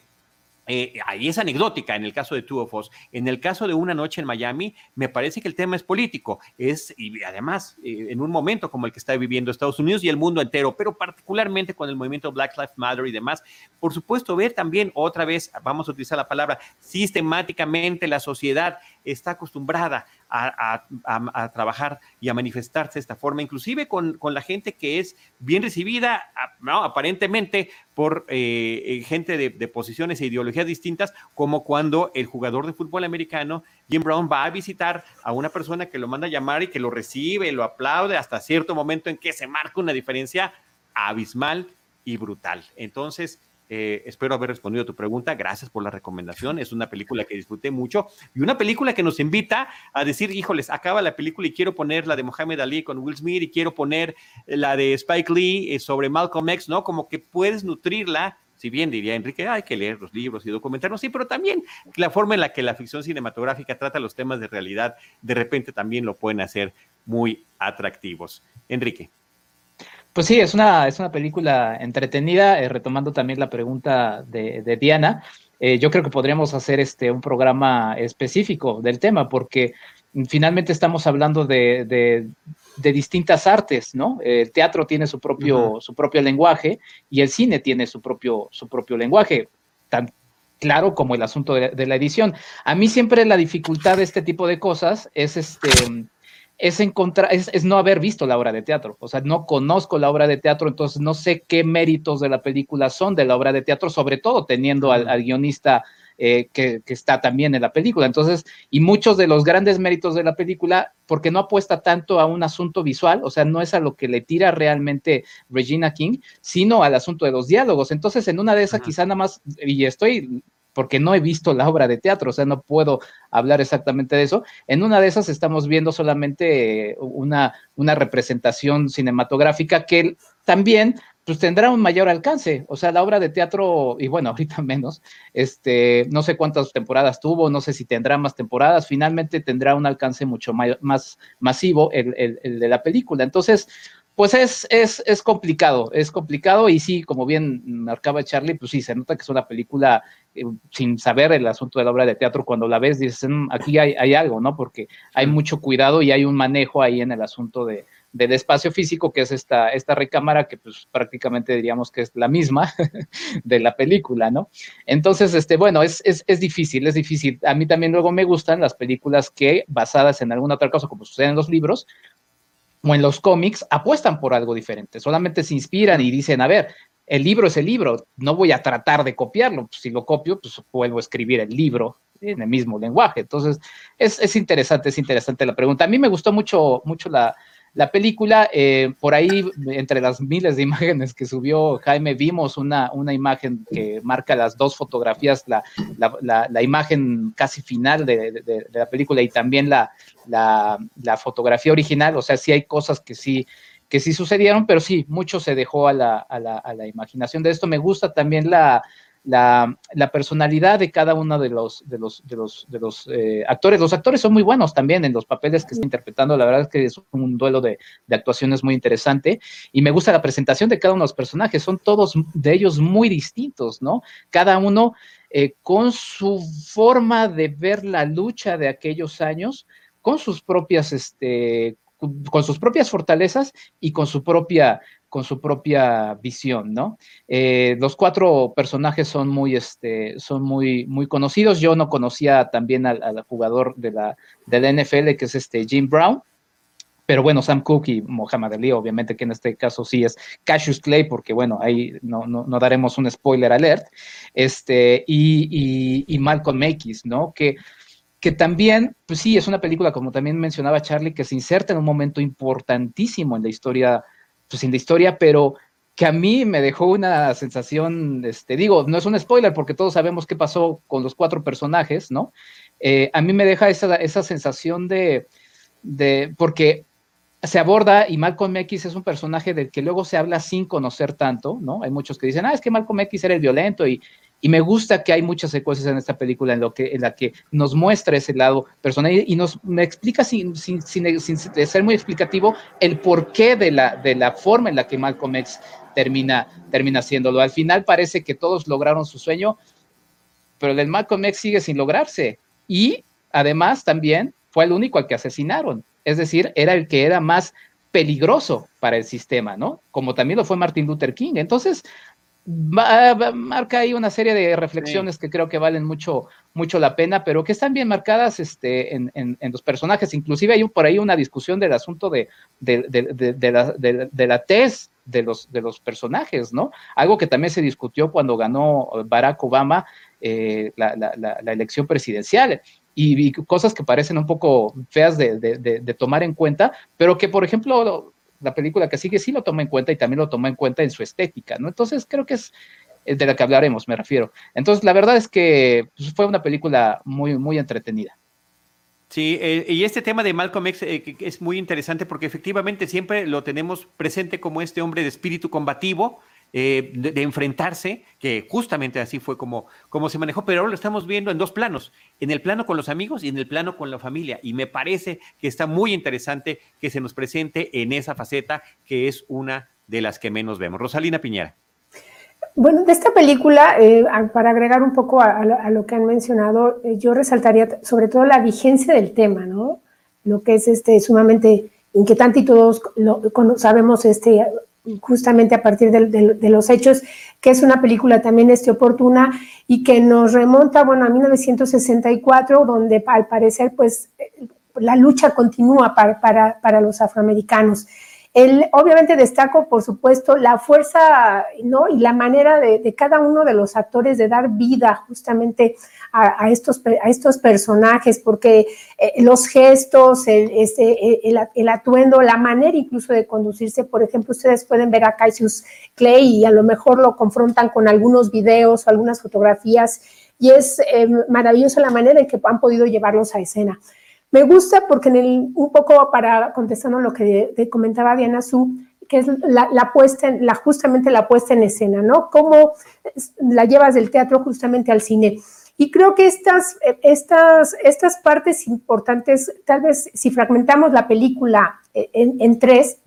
eh, ahí es anecdótica en el caso de Two of Us. En el caso de Una Noche en Miami, me parece que el tema es político. Es, y además, eh, en un momento como el que está viviendo Estados Unidos y el mundo entero, pero particularmente con el movimiento Black Lives Matter y demás. Por supuesto, ver también otra vez, vamos a utilizar la palabra, sistemáticamente la sociedad está acostumbrada a, trabajar y a manifestarse de esta forma, inclusive con, la gente que es bien recibida, aparentemente por eh, eh, gente de, de, posiciones e ideologías distintas, como cuando el jugador de fútbol americano, Jim Brown, va a visitar a una persona que lo manda a llamar y que lo recibe, lo aplaude hasta cierto momento en que se marca una diferencia abismal y brutal. Entonces, eh, espero haber respondido a tu pregunta. Gracias por la recomendación. Es una película que disfruté mucho y una película que nos invita a decir, híjoles, acaba la película y quiero poner la de Mohamed Ali con Will Smith y quiero poner la de Spike Lee eh, sobre Malcolm X, ¿no? Como que puedes nutrirla. Si bien diría Enrique, hay que leer los libros y documentarnos, sí, pero también la forma en la que la ficción cinematográfica trata los temas de realidad, de repente también lo pueden hacer muy atractivos. Enrique. Pues sí, es una, es una película entretenida, eh, retomando también la pregunta de, Diana. Eh, yo creo que podríamos hacer este, un programa específico del tema, porque finalmente estamos hablando de, de, distintas artes, ¿no? El teatro tiene su propio, su propio lenguaje y el cine tiene su propio, su propio lenguaje, tan claro como el asunto de, de la edición. A mí siempre la dificultad de este tipo de cosas es este es, encontrar, es, no haber visto la obra de teatro. O sea, no conozco la obra de teatro, entonces no sé qué méritos de la película son de la obra de teatro, sobre todo teniendo al, guionista eh, que, está también en la película. Entonces, y muchos de los grandes méritos de la película, porque no apuesta tanto a un asunto visual, o sea, no es a lo que le tira realmente Regina King, sino al asunto de los diálogos. Entonces, en una de esas, quizá nada más, y estoy porque no he visto la obra de teatro, o sea, no puedo hablar exactamente de eso. En una de esas estamos viendo solamente una, una representación cinematográfica que también pues tendrá un mayor alcance. O sea, la obra de teatro, y bueno, ahorita menos, este, no sé cuántas temporadas tuvo, no sé si tendrá más temporadas, finalmente tendrá un alcance mucho más masivo el, el de la película. Entonces, pues es, es, es, complicado, es complicado y sí, como bien marcaba Charlie, pues sí, se nota que es una película eh, sin saber el asunto de la obra de teatro, cuando la ves dices, mm, aquí hay, hay, algo, ¿no? Porque hay mucho cuidado y hay un manejo ahí en el asunto de, del espacio físico, que es esta, esta recámara, que pues prácticamente diríamos que es la misma de la película, ¿no? Entonces, este, bueno, es, es, es difícil, es difícil. A mí también luego me gustan las películas que, basadas en alguna otra cosa, como sucede en los libros, o en los cómics apuestan por algo diferente, solamente se inspiran y dicen, a ver, el libro es el libro, no voy a tratar de copiarlo, pues, si lo copio, pues vuelvo a escribir el libro en el mismo lenguaje. Entonces, es, es, interesante, es interesante la pregunta. A mí me gustó mucho, mucho la, la película, eh, por ahí, entre las miles de imágenes que subió Jaime, vimos una, una imagen que marca las dos fotografías, la, la, imagen casi final de, de, de, la película y también la, la, fotografía original. O sea, sí hay cosas que sí, que sí sucedieron, pero sí, mucho se dejó a la, a la imaginación de esto. Me gusta también la, la, personalidad de cada uno de los, de los, de los, de los eh, actores. Los actores son muy buenos también en los papeles que están interpretando. La verdad es que es un duelo de, de, actuaciones muy interesante. Y me gusta la presentación de cada uno de los personajes. Son todos de ellos muy distintos, ¿no? Cada uno eh, con su forma de ver la lucha de aquellos años, con sus propias, este, con sus propias fortalezas y con su propia con su propia visión, ¿no? Eh, los cuatro personajes son muy, este, son muy, muy conocidos. Yo no conocía también al, jugador de la, de la NFL, que es este Jim Brown, pero bueno, Sam Cooke y Mohamed Ali, obviamente que en este caso sí es Cassius Clay, porque bueno, ahí no, no, no daremos un spoiler alert, este, y, y, y Malcolm X, ¿no? Que, que también, pues sí, es una película, como también mencionaba Charlie, que se inserta en un momento importantísimo en la historia pues, en la historia, pero que a mí me dejó una sensación, este, digo, no es un spoiler porque todos sabemos qué pasó con los cuatro personajes, ¿no? Eh, a mí me deja esa, esa sensación de, de, porque se aborda y Malcolm X es un personaje del que luego se habla sin conocer tanto, ¿no? Hay muchos que dicen, ah, es que Malcolm X era el violento y, y me gusta que hay muchas secuencias en esta película en, lo que, en la que nos muestra ese lado personal y, nos me explica sin, sin, sin, sin, ser muy explicativo el porqué de la, de la forma en la que Malcolm X termina, termina haciéndolo. Al final parece que todos lograron su sueño, pero el Malcolm X sigue sin lograrse. Y además también fue el único al que asesinaron. Es decir, era el que era más peligroso para el sistema, ¿no? Como también lo fue Martin Luther King. Entonces, marca ahí una serie de reflexiones que creo que valen mucho, mucho la pena, pero que están bien marcadas este, en, en, los personajes. Inclusive hay por ahí una discusión del asunto de, de, de, de la, de, la tez de los, de los personajes, ¿no? Algo que también se discutió cuando ganó Barack Obama eh, la, la, la, elección presidencial. Y, y, cosas que parecen un poco feas de, tomar en cuenta, pero que, por ejemplo, la película que sigue sí lo toma en cuenta y también lo toma en cuenta en su estética, ¿no? Entonces creo que es de la que hablaremos, me refiero. Entonces la verdad es que pues, fue una película muy, muy entretenida. Sí, eh, y este tema de Malcolm X eh, es muy interesante porque efectivamente siempre lo tenemos presente como este hombre de espíritu combativo, eh, de, enfrentarse, que justamente así fue como, como se manejó, pero ahora lo estamos viendo en dos planos, en el plano con los amigos y en el plano con la familia. Y me parece que está muy interesante que se nos presente en esa faceta que es una de las que menos vemos. Rosalina Piñera. Bueno, de esta película, eh, para agregar un poco a, lo que han mencionado, eh, yo resaltaría sobre todo la vigencia del tema, ¿no? Lo que es este sumamente inquietante y todos lo, sabemos este justamente a partir de, los hechos, que es una película también este, oportuna y que nos remonta, bueno, a 1964, donde al parecer, pues, la lucha continúa para, para, para los afroamericanos. Obviamente destaco, por supuesto, la fuerza y la manera de, cada uno de los actores de dar vida justamente a, estos, a estos personajes, porque eh, los gestos, el, este, el, atuendo, la manera incluso de conducirse, por ejemplo, ustedes pueden ver a Cassius Clay y a lo mejor lo confrontan con algunos videos o algunas fotografías y es eh, maravillosa la manera en que han podido llevarlos a escena. Me gusta porque en el, un poco para contestando lo que te comentaba Diana Su, que es la, puesta, en, justamente la puesta en escena, ¿no? Cómo la llevas del teatro justamente al cine. Y creo que estas, estas, estas partes importantes, tal vez si fragmentamos la película en, en tres,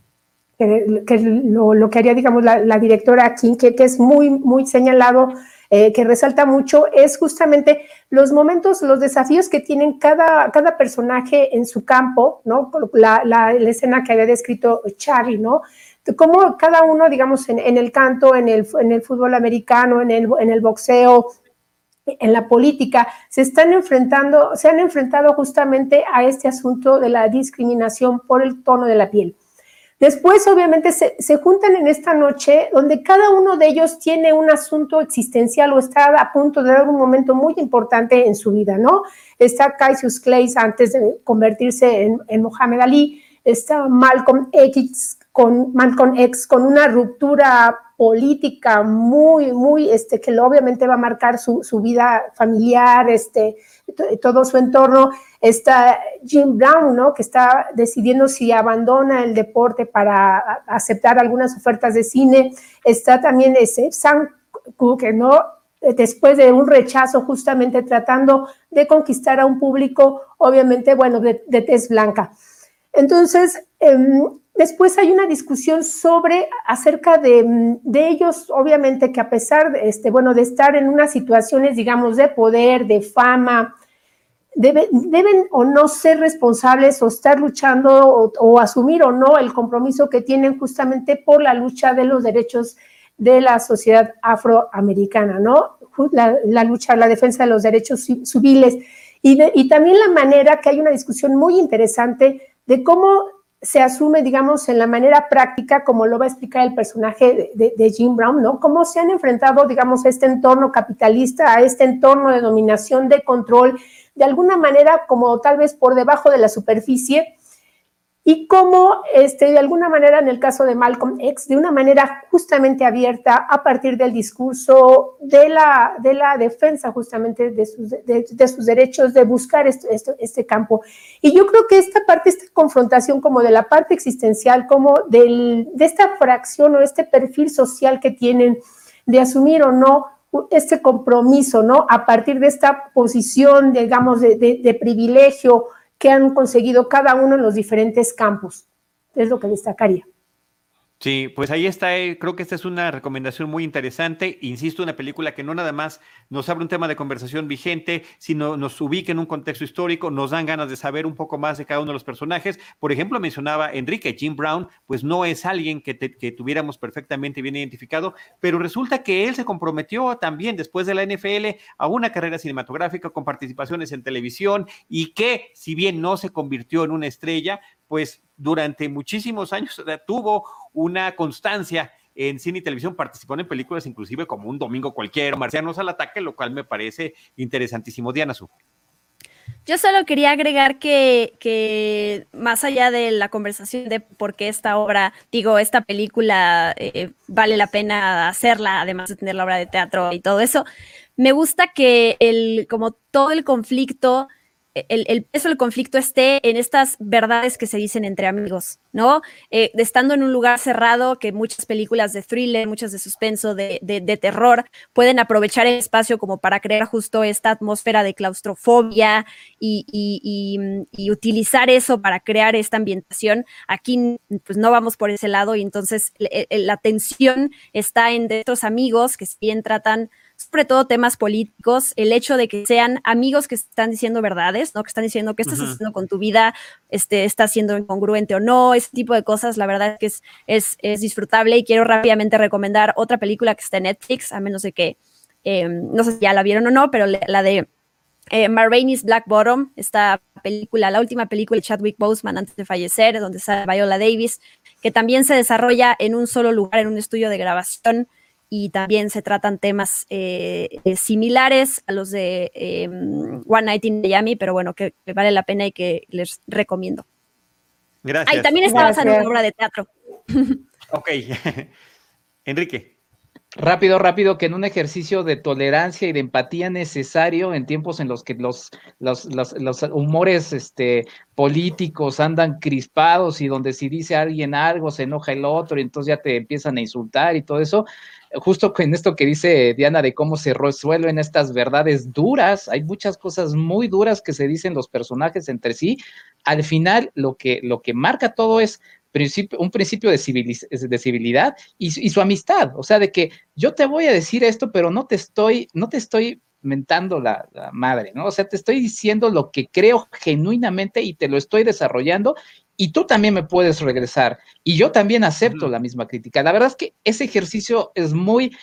que, que lo, que haría, digamos, la, la directora King, que, que, es muy, muy señalado eh, que resalta mucho es justamente los momentos, los desafíos que tienen cada, cada personaje en su campo, ¿no? La, la, escena que había descrito Charlie, ¿no? Cómo cada uno, digamos, en, en el canto, en el, en el, fútbol americano, en el, en el boxeo, en la política, se están enfrentando, se han enfrentado justamente a este asunto de la discriminación por el tono de la piel. Después, obviamente, se, se, juntan en esta noche donde cada uno de ellos tiene un asunto existencial o está a punto de dar un momento muy importante en su vida, ¿no? Está Cassius Clay antes de convertirse en, en Mohamed Ali, está Malcolm X con Malcolm X con una ruptura política muy, muy, este, que obviamente va a marcar su, su vida familiar, este, todo su entorno. Está Jim Brown, ¿no? Que está decidiendo si abandona el deporte para aceptar algunas ofertas de cine. Está también ese Sam Cooke, ¿no? Después de un rechazo, justamente tratando de conquistar a un público, obviamente, bueno, de, de tez blanca. Entonces, eh, después hay una discusión sobre acerca de, de, ellos, obviamente que a pesar de, este, bueno, de estar en unas situaciones, digamos, de poder, de fama, debe, deben o no ser responsables o estar luchando o, o, asumir o no el compromiso que tienen justamente por la lucha de los derechos de la sociedad afroamericana, ¿no? La, la lucha, la defensa de los derechos civiles y, de, y también la manera que hay una discusión muy interesante de cómo se asume, digamos, en la manera práctica, como lo va a explicar el personaje de, de, de, Jim Brown, ¿no? Cómo se han enfrentado, digamos, a este entorno capitalista, a este entorno de dominación, de control, de alguna manera como tal vez por debajo de la superficie, y cómo, este, de alguna manera, en el caso de Malcolm X, de una manera justamente abierta a partir del discurso de la, de la defensa justamente de sus, de, sus derechos, de buscar este, este, este, campo. Y yo creo que esta parte, esta confrontación como de la parte existencial, como del, de esta fracción o este perfil social que tienen de asumir o no este compromiso, ¿no? A partir de esta posición, digamos, de, de, de privilegio, que han conseguido cada uno en los diferentes campos. Es lo que destacaría. Sí, pues ahí está. Eh, creo que esta es una recomendación muy interesante. Insisto, una película que no nada más nos abre un tema de conversación vigente, sino nos ubica en un contexto histórico, nos dan ganas de saber un poco más de cada uno de los personajes. Por ejemplo, mencionaba Enrique, Jim Brown, pues no es alguien que, te, que tuviéramos perfectamente bien identificado, pero resulta que él se comprometió también después de la NFL a una carrera cinematográfica con participaciones en televisión y que, si bien no se convirtió en una estrella, pues durante muchísimos años tuvo una constancia en cine y televisión, participó en películas inclusive como Un Domingo Cualquiera, Marcianos al Ataque, lo cual me parece interesantísimo. Diana Su. Yo solo quería agregar que, que, más allá de la conversación de por qué esta obra, digo, esta película eh, vale la pena hacerla, además de tener la obra de teatro y todo eso, me gusta que el, como todo el conflicto el, el, peso del conflicto esté en estas verdades que se dicen entre amigos, ¿no? Eh, estando en un lugar cerrado, que muchas películas de thriller, muchas de suspenso, de, de, terror, pueden aprovechar el espacio como para crear justo esta atmósfera de claustrofobia y, y, y, y utilizar eso para crear esta ambientación. Aquí, pues no vamos por ese lado y entonces la tensión está en de estos amigos que si bien tratan sobre todo temas políticos, el hecho de que sean amigos que están diciendo verdades, ¿no? Que están diciendo qué estás uh -huh. haciendo con tu vida, este, está siendo incongruente o no, ese tipo de cosas, la verdad es que es, es, es disfrutable y quiero rápidamente recomendar otra película que está en Netflix, a menos de que, eh, no sé si ya la vieron o no, pero la de eh, Marraine's Black Bottom, esta película, la última película de Chadwick Boseman antes de fallecer, donde sale Viola Davis, que también se desarrolla en un solo lugar, en un estudio de grabación, y también se tratan temas eh, eh, similares a los de eh, One Night in Miami, pero bueno, que, que, vale la pena y que les recomiendo. Gracias. Ah, también está basada en una obra de teatro. Ok. Enrique. Rápido, rápido, que en un ejercicio de tolerancia y de empatía necesario en tiempos en los que los, los, los, los humores este, políticos andan crispados y donde si dice alguien algo se enoja el otro y entonces ya te empiezan a insultar y todo eso, justo en esto que dice Diana de cómo se resuelven estas verdades duras, hay muchas cosas muy duras que se dicen los personajes entre sí, al final lo que, lo que marca todo es principio, un principio de, civiliz de civilidad y, y, su amistad, o sea, de que yo te voy a decir esto, pero no te estoy, no te estoy mentando la, la, madre, ¿no? O sea, te estoy diciendo lo que creo genuinamente y te lo estoy desarrollando y tú también me puedes regresar y yo también acepto uh -huh. la misma crítica. La verdad es que ese ejercicio es muy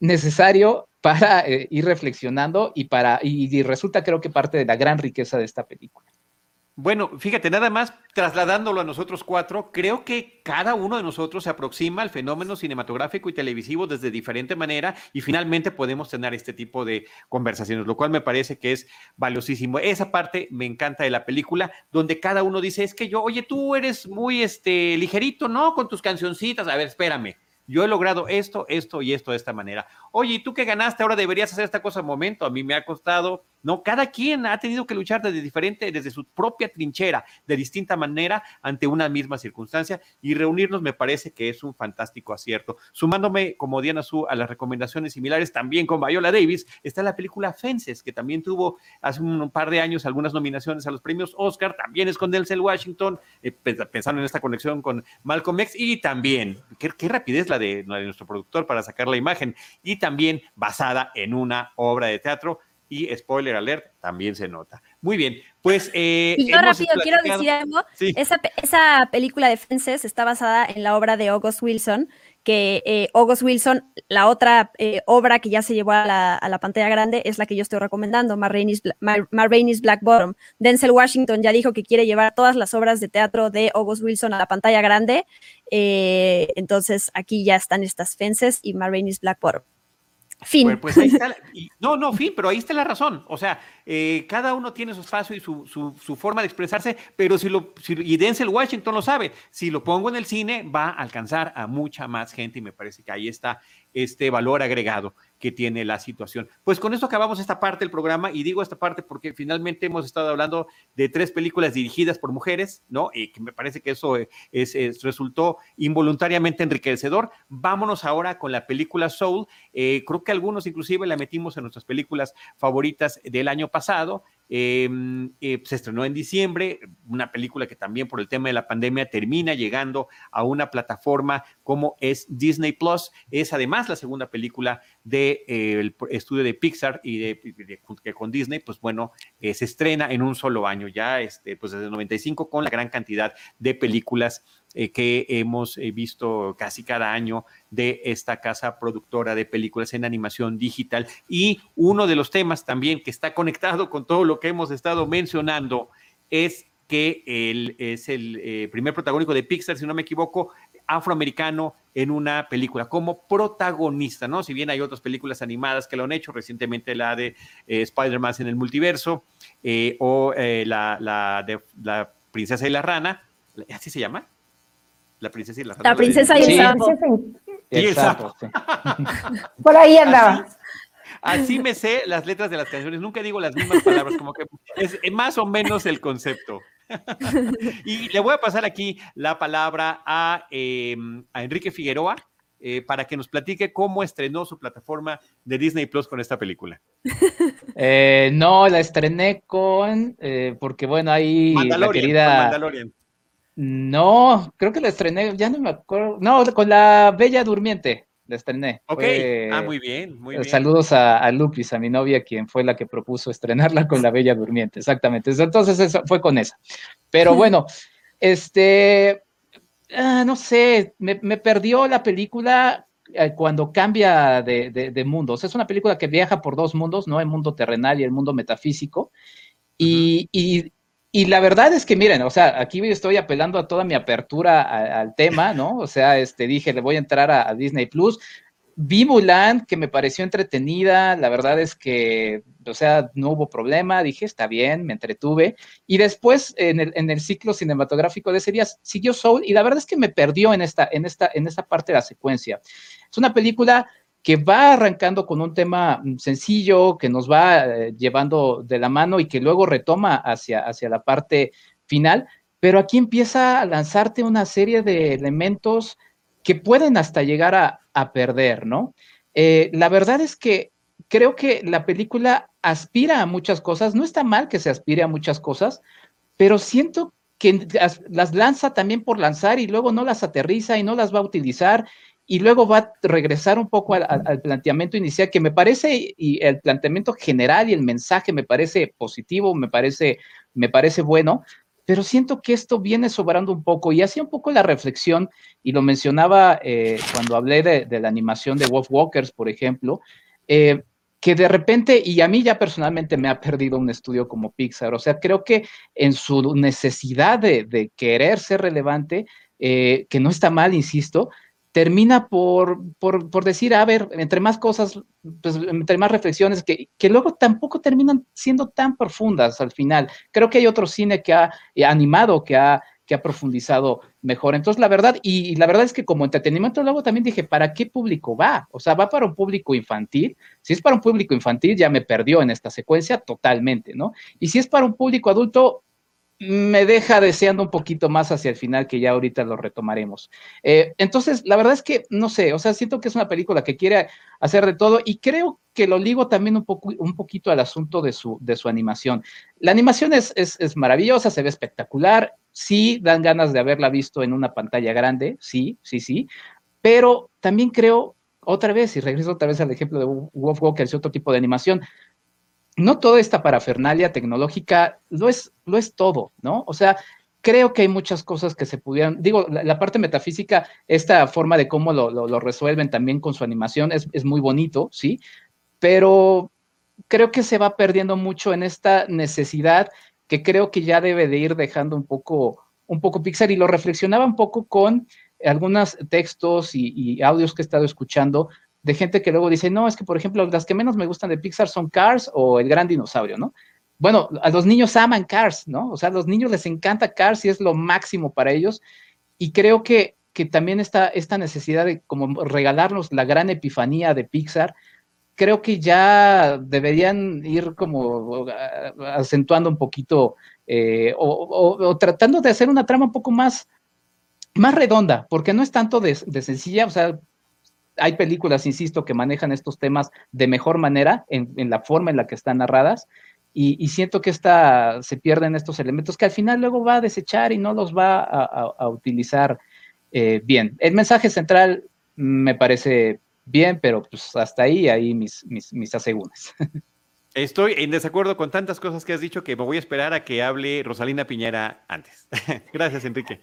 necesario para eh, ir reflexionando y para y, y resulta creo que parte de la gran riqueza de esta película. Bueno, fíjate, nada más trasladándolo a nosotros cuatro, creo que cada uno de nosotros se aproxima al fenómeno cinematográfico y televisivo desde diferente manera y finalmente podemos tener este tipo de conversaciones, lo cual me parece que es valiosísimo. Esa parte me encanta de la película, donde cada uno dice, es que yo, oye, tú eres muy este, ligerito, ¿no? Con tus cancioncitas, a ver, espérame yo he logrado esto, esto y esto de esta manera. Oye, ¿y tú que ganaste ahora deberías hacer esta cosa un momento? A mí me ha costado, ¿no? Cada quien ha tenido que luchar desde diferente, desde su propia trinchera, de distinta manera, ante una misma circunstancia, y reunirnos me parece que es un fantástico acierto. Sumándome, como Diana Su, a las recomendaciones similares, también con Viola Davis, está la película Fences, que también tuvo hace un par de años algunas nominaciones a los premios Oscar, también es con Denzel Washington, eh, pensando en esta conexión con Malcolm X, y también, qué, qué rapidez la de, nuestro productor para sacar la imagen y también basada en una obra de teatro y spoiler alert, también se nota. Muy bien, pues... Eh, y yo rápido quiero decir algo, esa, esa, película de Fences está basada en la obra de August Wilson, que eh, August Wilson, la otra eh, obra que ya se llevó a la, pantalla grande es la que yo estoy recomendando, Ma Rainey's, Black Bottom. Denzel Washington ya dijo que quiere llevar todas las obras de teatro de August Wilson a la pantalla grande, eh, entonces aquí ya están estas fences y Ma Rainey's Black Bottom. Fin. Pues, ahí está no, no, fin, pero ahí está la razón. O sea, eh, cada uno tiene su espacio y su, su, forma de expresarse, pero si lo, si, y Denzel Washington lo sabe, si lo pongo en el cine va a alcanzar a mucha más gente y me parece que ahí está este valor agregado que tiene la situación. Pues con esto acabamos esta parte del programa y digo esta parte porque finalmente hemos estado hablando de tres películas dirigidas por mujeres, ¿no? Y que me parece que eso es, resultó involuntariamente enriquecedor. Vámonos ahora con la película Soul. Eh, creo que algunos inclusive la metimos en nuestras películas favoritas del año pasado. Em, eh, se estrenó en diciembre, una película que también por el tema de la pandemia termina llegando a una plataforma como es Disney Plus. Es además la segunda película del de, eh, estudio de Pixar y de, que con Disney, pues bueno, eh, se estrena en un solo año, ya este, pues desde el 95 con la gran cantidad de películas eh, que hemos eh, visto casi cada año de esta casa productora de películas en animación digital. Y uno de los temas también que está conectado con todo lo que hemos estado mencionando es que él es el eh, primer protagónico de Pixar, si no me equivoco, afroamericano en una película como protagonista, ¿no? Si bien hay otras películas animadas que lo han hecho, recientemente la de Spider-Man en el multiverso o la, la, de la princesa y la rana, ¿así se llama? La princesa y la La princesa y el sapo. Por ahí andaba. Así, me sé las letras de las canciones, nunca digo las mismas palabras, como que es más o menos el concepto. y le voy a pasar aquí la palabra a, em, Enrique Figueroa eh, para que nos platique cómo estrenó su plataforma de Disney Plus con esta película. Eh, no, la estrené con, eh, porque bueno, ahí la querida... Mandalorian. No, creo que la estrené, ya no me acuerdo. No, con la Bella Durmiente la estrené. Ok, ah, muy bien, muy bien. Saludos a, Lupis, a mi novia, quien fue la que propuso estrenarla con la Bella Durmiente, exactamente. Entonces eso fue con esa. Pero bueno, este, ah, no sé, me, perdió la película eh, cuando cambia de, de, mundos. Es una película que viaja por dos mundos, ¿no? El mundo terrenal y el mundo metafísico. Y, y, y la verdad es que, miren, o sea, aquí estoy apelando a toda mi apertura al tema, ¿no? O sea, este, dije, le voy a entrar a, Disney Plus. Vi Mulan, que me pareció entretenida, la verdad es que, o sea, no hubo problema, dije, está bien, me entretuve. Y después, en el, en el ciclo cinematográfico de ese día, siguió Soul, y la verdad es que me perdió en esta, en esta, en esta parte de la secuencia. Es una película que va arrancando con un tema mm, sencillo, que nos va eh, llevando de la mano y que luego retoma hacia, hacia la parte final, pero aquí empieza a lanzarte una serie de elementos que pueden hasta llegar a, perder, ¿no? Eh, la verdad es que creo que la película aspira a muchas cosas, no está mal que se aspire a muchas cosas, pero siento que las lanza también por lanzar y luego no las aterriza y no las va a utilizar y luego va a regresar un poco al, planteamiento inicial, que me parece, y el planteamiento general y el mensaje me parece positivo, me parece, me parece bueno, pero siento que esto viene sobrando un poco. Y hacía un poco la reflexión, y lo mencionaba eh, cuando hablé de, la animación de Wolf Walkers, por ejemplo, eh, que de repente, y a mí ya personalmente me ha perdido un estudio como Pixar, o sea, creo que en su necesidad de, querer ser relevante, eh, que no está mal, insisto, termina por, por, decir, a ver, entre más cosas, pues, entre más reflexiones, que, que, luego tampoco terminan siendo tan profundas al final. Creo que hay otro cine que ha animado, que ha que ha profundizado mejor. Entonces, la verdad, y, la verdad es que como entretenimiento luego también dije, ¿para qué público va? O sea, ¿va para un público infantil? Si es para un público infantil, ya me perdió en esta secuencia totalmente, ¿no? Y si es para un público adulto, me deja deseando un poquito más hacia el final, que ya ahorita lo retomaremos. Eh, entonces, la verdad es que, no sé, o sea, siento que es una película que quiere hacer de todo y creo que lo ligo también un, poco, un poquito al asunto de su, de su animación. La animación es, es, maravillosa, se ve espectacular, sí dan ganas de haberla visto en una pantalla grande, sí, sí, sí, pero también creo, otra vez, y regreso otra vez al ejemplo de Wolf Walker, es otro tipo de animación, no toda esta parafernalia tecnológica lo es, lo es todo, ¿no? O sea, creo que hay muchas cosas que se pudieran, digo, la, parte metafísica, esta forma de cómo lo, resuelven también con su animación es, es, muy bonito, ¿sí? Pero creo que se va perdiendo mucho en esta necesidad que creo que ya debe de ir dejando un poco, un poco Pixar y lo reflexionaba un poco con algunos textos y, y audios que he estado escuchando de gente que luego dice, no, es que por ejemplo, las que menos me gustan de Pixar son Cars o El Gran Dinosaurio, ¿no? Bueno, a los niños aman Cars, ¿no? O sea, a los niños les encanta Cars y es lo máximo para ellos. Y creo que, que también está esta necesidad de como regalarnos la gran epifanía de Pixar, creo que ya deberían ir como acentuando un poquito eh, o, tratando de hacer una trama un poco más, más redonda, porque no es tanto de, de sencilla, o sea, hay películas, insisto, que manejan estos temas de mejor manera en, la forma en la que están narradas. Y, siento que esta, se pierden estos elementos que al final luego va a desechar y no los va a, utilizar eh, bien. El mensaje central me parece bien, pero pues hasta ahí, ahí mis, mis. Estoy en desacuerdo con tantas cosas que has dicho que me voy a esperar a que hable Rosalina Piñera antes. Gracias, Enrique.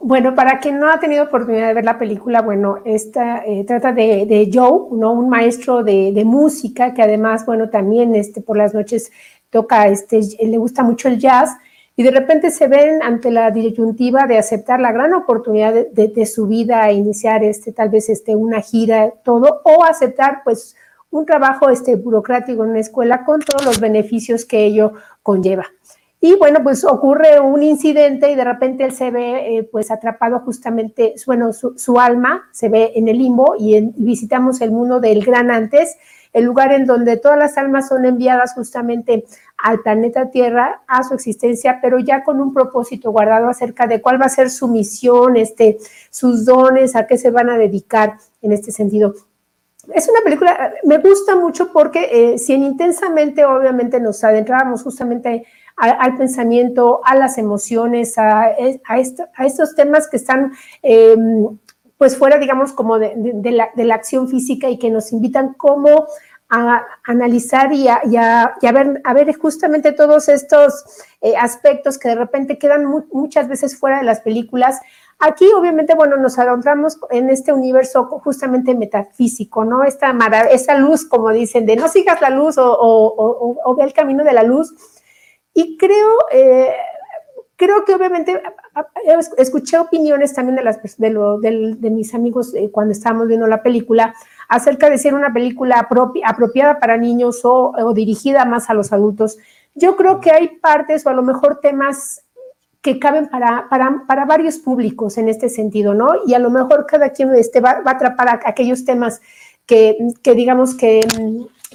Bueno, para quien no ha tenido oportunidad de ver la película, bueno, esta eh, trata de, Joe, ¿no? Un maestro de, música que además, bueno, también este, por las noches toca, este, le gusta mucho el jazz y de repente se ven ante la disyuntiva de aceptar la gran oportunidad de, su vida a iniciar este, tal vez este, una gira, todo, o aceptar pues un trabajo este, burocrático en una escuela con todos los beneficios que ello conlleva. Y bueno, pues ocurre un incidente y de repente él se ve eh, pues atrapado justamente, bueno, su, alma se ve en el limbo y, visitamos el mundo del gran antes, el lugar en donde todas las almas son enviadas justamente al planeta Tierra, a su existencia, pero ya con un propósito guardado acerca de cuál va a ser su misión, este, sus dones, a qué se van a dedicar en este sentido. Es una película, me gusta mucho porque eh, si en intensamente obviamente nos adentramos justamente al pensamiento, a las emociones, a, estos temas que están em, pues fuera, digamos, como de, la, acción física y que nos invitan como a analizar y a, ver, justamente todos estos eh, aspectos que de repente quedan muchas veces fuera de las películas. Aquí, obviamente, bueno, nos adentramos en este universo justamente metafísico, ¿no? Esta esa luz, como dicen, de no sigas la luz o, o ve el camino de la luz, y creo, eh, creo que obviamente escuché opiniones también de, las, de, mis amigos eh, cuando estábamos viendo la película acerca de ser una película apropiada para niños o, dirigida más a los adultos. Yo creo que hay partes o a lo mejor temas que caben para, para, varios públicos en este sentido, ¿no? Y a lo mejor cada quien este, va, a atrapar aquellos temas que, digamos que,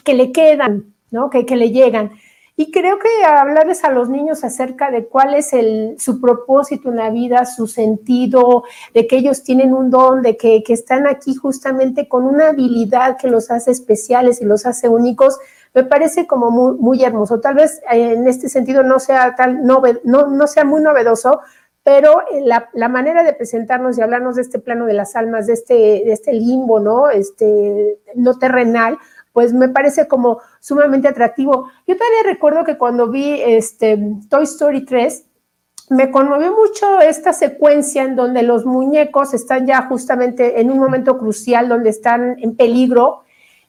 que le quedan, ¿no? Que, que le llegan. Y creo que hablarles a los niños acerca de cuál es el, su propósito en la vida, su sentido, de que ellos tienen un don, de que, que están aquí justamente con una habilidad que los hace especiales y los hace únicos, me parece como muy, muy hermoso. Tal vez eh, en este sentido no sea, tal, no, no sea muy novedoso, pero la, la, manera de presentarnos y hablarnos de este plano de las almas, de este, de este limbo, ¿no? Este, no terrenal, pues me parece como sumamente atractivo. Yo también recuerdo que cuando vi este Toy Story 3, me conmovió mucho esta secuencia en donde los muñecos están ya justamente en un momento crucial, donde están en peligro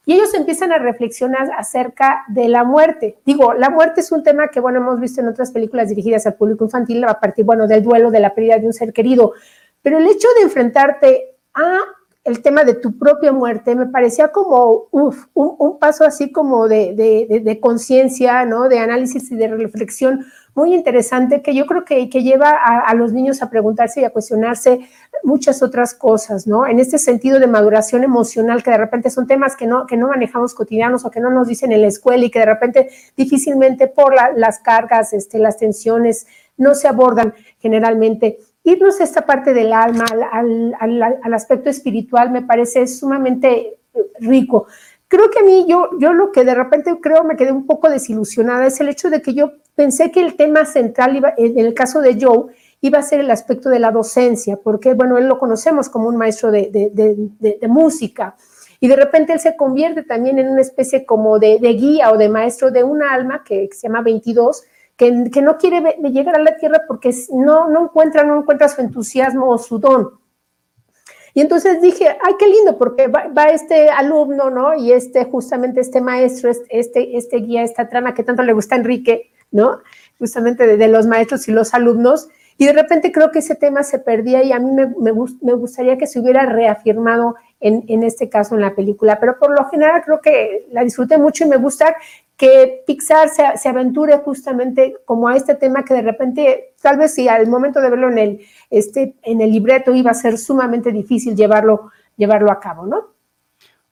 y ellos empiezan a reflexionar acerca de la muerte. Digo, la muerte es un tema que, bueno, hemos visto en otras películas dirigidas al público infantil a partir, bueno, del duelo, de la pérdida de un ser querido, pero el hecho de enfrentarte a el tema de tu propia muerte me parecía como uf, un, paso así como de, conciencia, ¿no? de análisis y de reflexión muy interesante que yo creo que, que lleva a, los niños a preguntarse y a cuestionarse muchas otras cosas, ¿no? En este sentido de maduración emocional, que de repente son temas que no, que no manejamos cotidianos o que no nos dicen en la escuela y que de repente difícilmente por las cargas, este, las tensiones, no se abordan generalmente irnos a esta parte del alma, al, aspecto espiritual, me parece sumamente rico. Creo que a mí, yo, yo lo que de repente creo me quedé un poco desilusionada es el hecho de que yo pensé que el tema central iba, en el caso de Joe iba a ser el aspecto de la docencia, porque, bueno, él lo conocemos como un maestro de, de, música, y de repente él se convierte también en una especie como de, guía o de maestro de un alma que se llama 22, que, no quiere llegar a la tierra porque no, no encuentra, no encuentra su entusiasmo o su don. Y entonces dije, ay, qué lindo, porque va, este alumno, ¿no? Y este, justamente este maestro, este, este guía, esta trama que tanto le gusta a Enrique, ¿no? Justamente de, los maestros y los alumnos. Y de repente creo que ese tema se perdía y a mí me, me, me gustaría que se hubiera reafirmado en, en, este caso en la película. Pero por lo general creo que la disfruté mucho y me gusta que Pixar se, aventure justamente como a este tema que de repente, tal vez si al momento de verlo en el, este, en el libreto iba a ser sumamente difícil llevarlo, llevarlo a cabo, ¿no?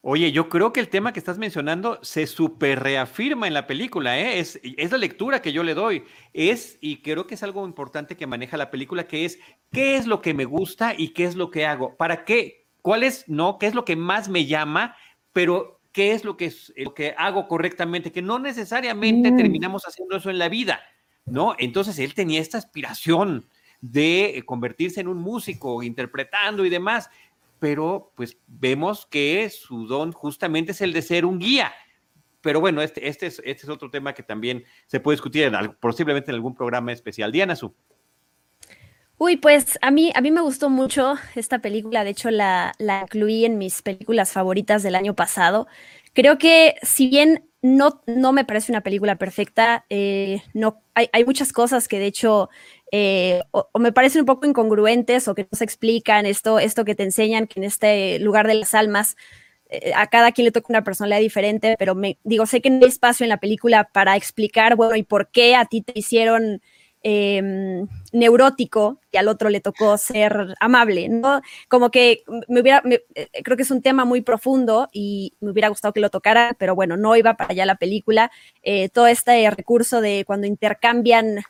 Oye, yo creo que el tema que estás mencionando se super reafirma en la película, ¿eh? es, es la lectura que yo le doy. Es, y creo que es algo importante que maneja la película, que es qué es lo que me gusta y qué es lo que hago. ¿Para qué? ¿Cuál es, no? ¿Qué es lo que más me llama? Pero qué es lo que, es, lo que hago correctamente, que no necesariamente mm. terminamos haciendo eso en la vida, ¿no? Entonces él tenía esta aspiración de convertirse en un músico, interpretando y demás, pero pues vemos que su don justamente es el de ser un guía. Pero bueno, este, este, es, este es otro tema que también se puede discutir en, posiblemente en algún programa especial. Diana Su. Uy, pues a mí, a mí me gustó mucho esta película, de hecho la, la incluí en mis películas favoritas del año pasado. Creo que si bien no, no me parece una película perfecta, eh, no, hay, hay, muchas cosas que de hecho eh, o, me parecen un poco incongruentes o que no se explican, esto, esto que te enseñan que en este lugar de las almas eh, a cada quien le toca una personalidad diferente, pero me digo, sé que no hay espacio en la película para explicar, bueno, y por qué a ti te hicieron Em, neurótico y al otro le tocó ser amable, ¿no? Como que me hubiera, eh, creo que es un tema muy profundo y me hubiera gustado que lo tocara, pero bueno, no iba para allá la película. Eh, todo este recurso de cuando intercambian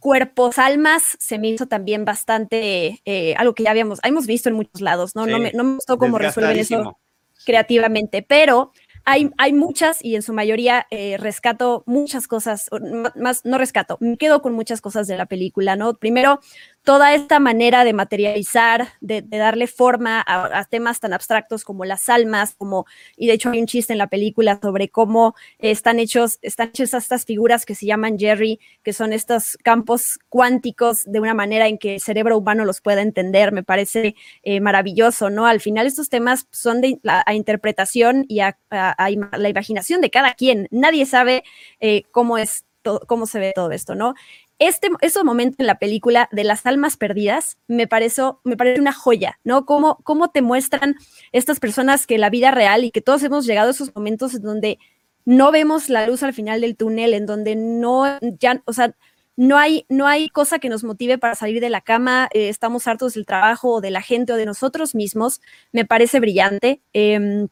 cuerpos, almas, se me hizo también bastante eh, algo que ya habíamos, hemos visto en muchos lados, ¿no? no, me, no me gustó cómo resuelven eso creativamente, pero hay, hay muchas y en su mayoría eh, rescato muchas cosas, más no rescato, me quedo con muchas cosas de la película, ¿no? Primero, toda esta manera de materializar, de, darle forma a, temas tan abstractos como las almas, como, y de hecho hay un chiste en la película sobre cómo están hechos, están hechas estas figuras que se llaman Jerry, que son estos campos cuánticos de una manera en que el cerebro humano los pueda entender, me parece eh, maravilloso, ¿no? Al final estos temas son de la, interpretación y a, la imaginación de cada quien, nadie sabe eh, cómo es cómo se ve todo esto, ¿no? Este, esos momentos en la película de las almas perdidas me, pareció, me parece una joya, ¿no? Cómo, cómo te muestran estas personas que la vida real y que todos hemos llegado a esos momentos en donde no vemos la luz al final del túnel, en donde no, ya, o sea, no hay, no hay cosa que nos motive para salir de la cama, eh, estamos hartos del trabajo o de la gente o de nosotros mismos, me parece brillante. Em,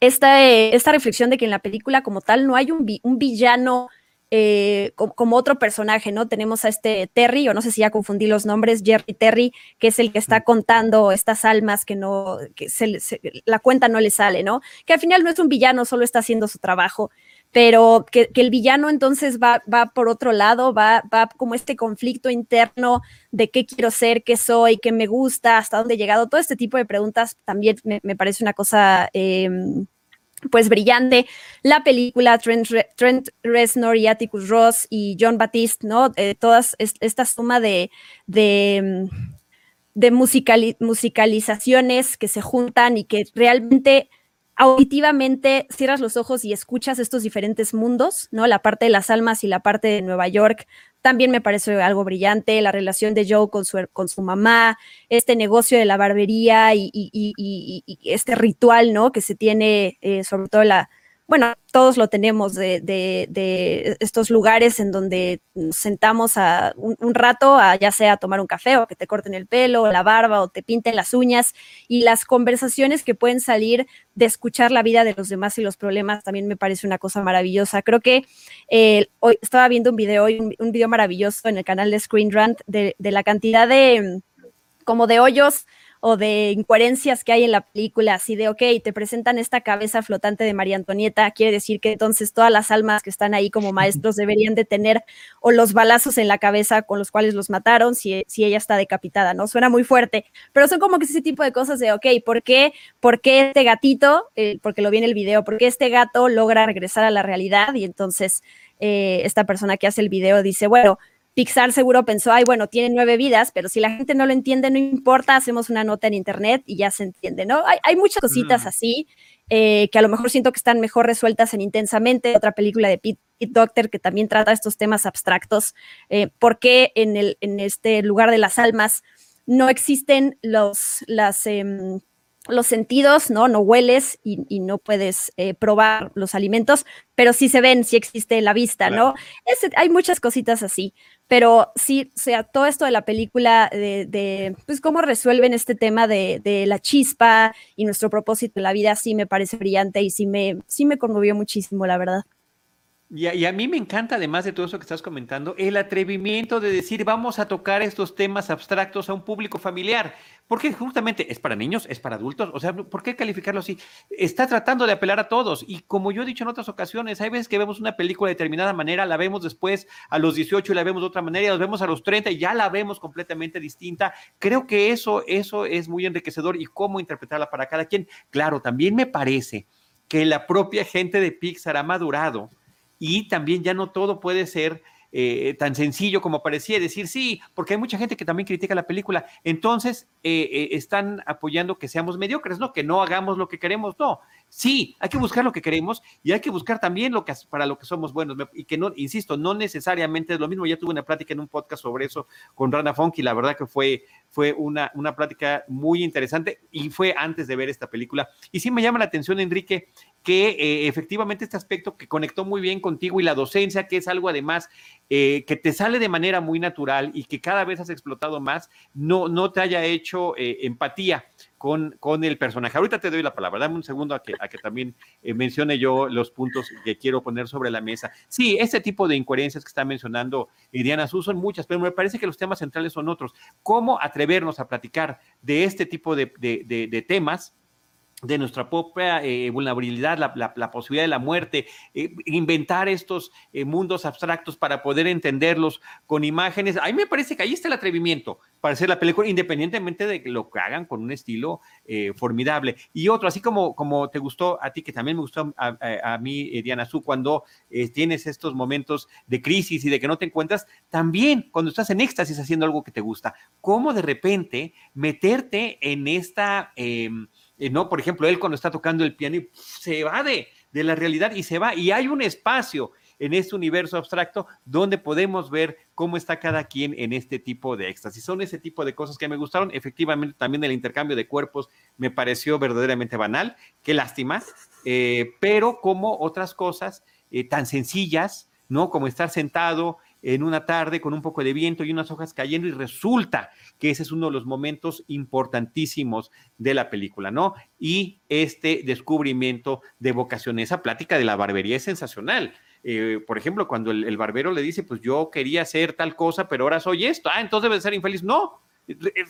esta, esta reflexión de que en la película como tal no hay un villano eh, como, otro personaje, ¿no? Tenemos a este Terry, o no sé si ya confundí los nombres, Jerry Terry, que es el que está contando estas almas que no, que se, la cuenta no le sale, ¿no? Que al final no es un villano, solo está haciendo su trabajo, pero que, el villano entonces va, va por otro lado, va, va como este conflicto interno de qué quiero ser, qué soy, qué me gusta, hasta dónde he llegado, todo este tipo de preguntas también me, parece una cosa... Em, pues brillante. La película Trent, Trent, Reznor y Atticus Ross y John Batiste, ¿no? Eh, todas esta suma de, de, de musicalizaciones que se juntan y que realmente auditivamente cierras los ojos y escuchas estos diferentes mundos, ¿no? La parte de las almas y la parte de Nueva York también me parece algo brillante, la relación de Joe con su, con su mamá, este negocio de la barbería y, este ritual, ¿no? Que se tiene, eh, sobre todo la, bueno, todos lo tenemos de, estos lugares en donde nos sentamos a un, rato, a, ya sea tomar un café o que te corten el pelo, la barba o te pinten las uñas y las conversaciones que pueden salir de escuchar la vida de los demás y los problemas también me parece una cosa maravillosa. Creo que eh, hoy estaba viendo un video, un, un, video maravilloso en el canal de Screen Rant de, de la cantidad de como de hoyos o de incoherencias que hay en la película, así de, ok, te presentan esta cabeza flotante de María Antonieta, quiere decir que entonces todas las almas que están ahí como maestros deberían de tener o los balazos en la cabeza con los cuales los mataron si, si ella está decapitada, ¿no? Suena muy fuerte, pero son como que ese tipo de cosas de, ok, ¿por qué, por qué este gatito, eh, porque lo vi en el video, por qué este gato logra regresar a la realidad y entonces eh, esta persona que hace el video dice, bueno, Pixar seguro pensó, ay, bueno, tiene nueve vidas, pero si la gente no lo entiende, no importa, hacemos una nota en internet y ya se entiende, ¿no? Hay, muchas cositas así eh, que a lo mejor siento que están mejor resueltas en Intensamente, otra película de Pete, Doctor que también trata estos temas abstractos. Eh, ¿Por qué en, el, en este lugar de las almas no existen los, las... Em, los sentidos, ¿no? No hueles y, no puedes eh, probar los alimentos, pero sí se ven, sí existe la vista, ¿no? hay muchas cositas así, pero sí, o sea, todo esto de la película, de, pues cómo resuelven este tema de, de, la chispa y nuestro propósito en la vida, sí me parece brillante y sí me, sí me conmovió muchísimo, la verdad. Y a, mí me encanta, además de todo eso que estás comentando, el atrevimiento de decir vamos a tocar estos temas abstractos a un público familiar, porque justamente es para niños, es para adultos, o sea, ¿por qué calificarlo así? Está tratando de apelar a todos y como yo he dicho en otras ocasiones, hay veces que vemos una película de determinada manera, la vemos después a los 18 y la vemos de otra manera, y la vemos a los 30 y ya la vemos completamente distinta. Creo que eso, eso es muy enriquecedor y cómo interpretarla para cada quien. Claro, también me parece que la propia gente de Pixar ha madurado y también ya no todo puede ser eh, tan sencillo como parecía decir sí, porque hay mucha gente que también critica la película. Entonces, eh, eh, están apoyando que seamos mediocres, ¿no? Que no hagamos lo que queremos, no. Sí, hay que buscar lo que queremos y hay que buscar también lo que para lo que somos buenos. Y que no, insisto, no necesariamente es lo mismo. Ya tuve una plática en un podcast sobre eso con Rana Funk y la verdad que fue, fue una, una plática muy interesante y fue antes de ver esta película. Y sí me llama la atención, Enrique, que eh, efectivamente este aspecto que conectó muy bien contigo y la docencia, que es algo además eh, que te sale de manera muy natural y que cada vez has explotado más, no, no te haya hecho eh, empatía con, el personaje. Ahorita te doy la palabra, dame un segundo a que, también mencione yo los puntos que quiero poner sobre la mesa. Sí, ese tipo de incoherencias que está mencionando Diana Su son muchas, pero me parece que los temas centrales son otros. ¿Cómo atrevernos a platicar de este tipo de temas? De nuestra propia eh, vulnerabilidad, la, posibilidad de la muerte, eh, inventar estos eh, mundos abstractos para poder entenderlos con imágenes. A mí me parece que ahí está el atrevimiento para hacer la película, independientemente de lo que hagan con un estilo formidable. Y otro, así como, como te gustó a ti, que también me gustó a, mí, Diana Su, cuando tienes estos momentos de crisis y de que no te encuentras, también cuando estás en éxtasis haciendo algo que te gusta, cómo de repente meterte en esta em, eh, ¿no? Por ejemplo, él cuando está tocando el piano se va de, de la realidad y se va. Y hay un espacio en este universo abstracto donde podemos ver cómo está cada quien en este tipo de éxtasis. Son ese tipo de cosas que me gustaron. Efectivamente, también el intercambio de cuerpos me pareció verdaderamente banal. Qué lástima. Eh, pero como otras cosas eh, tan sencillas, ¿no? Como estar sentado en una tarde con un poco de viento y unas hojas cayendo y resulta que ese es uno de los momentos importantísimos de la película, ¿no? Y este descubrimiento de vocación, esa plática de la barbería es sensacional. Eh, por ejemplo, cuando el, barbero le dice, pues yo quería hacer tal cosa, pero ahora soy esto, ah, entonces debe ser infeliz. No,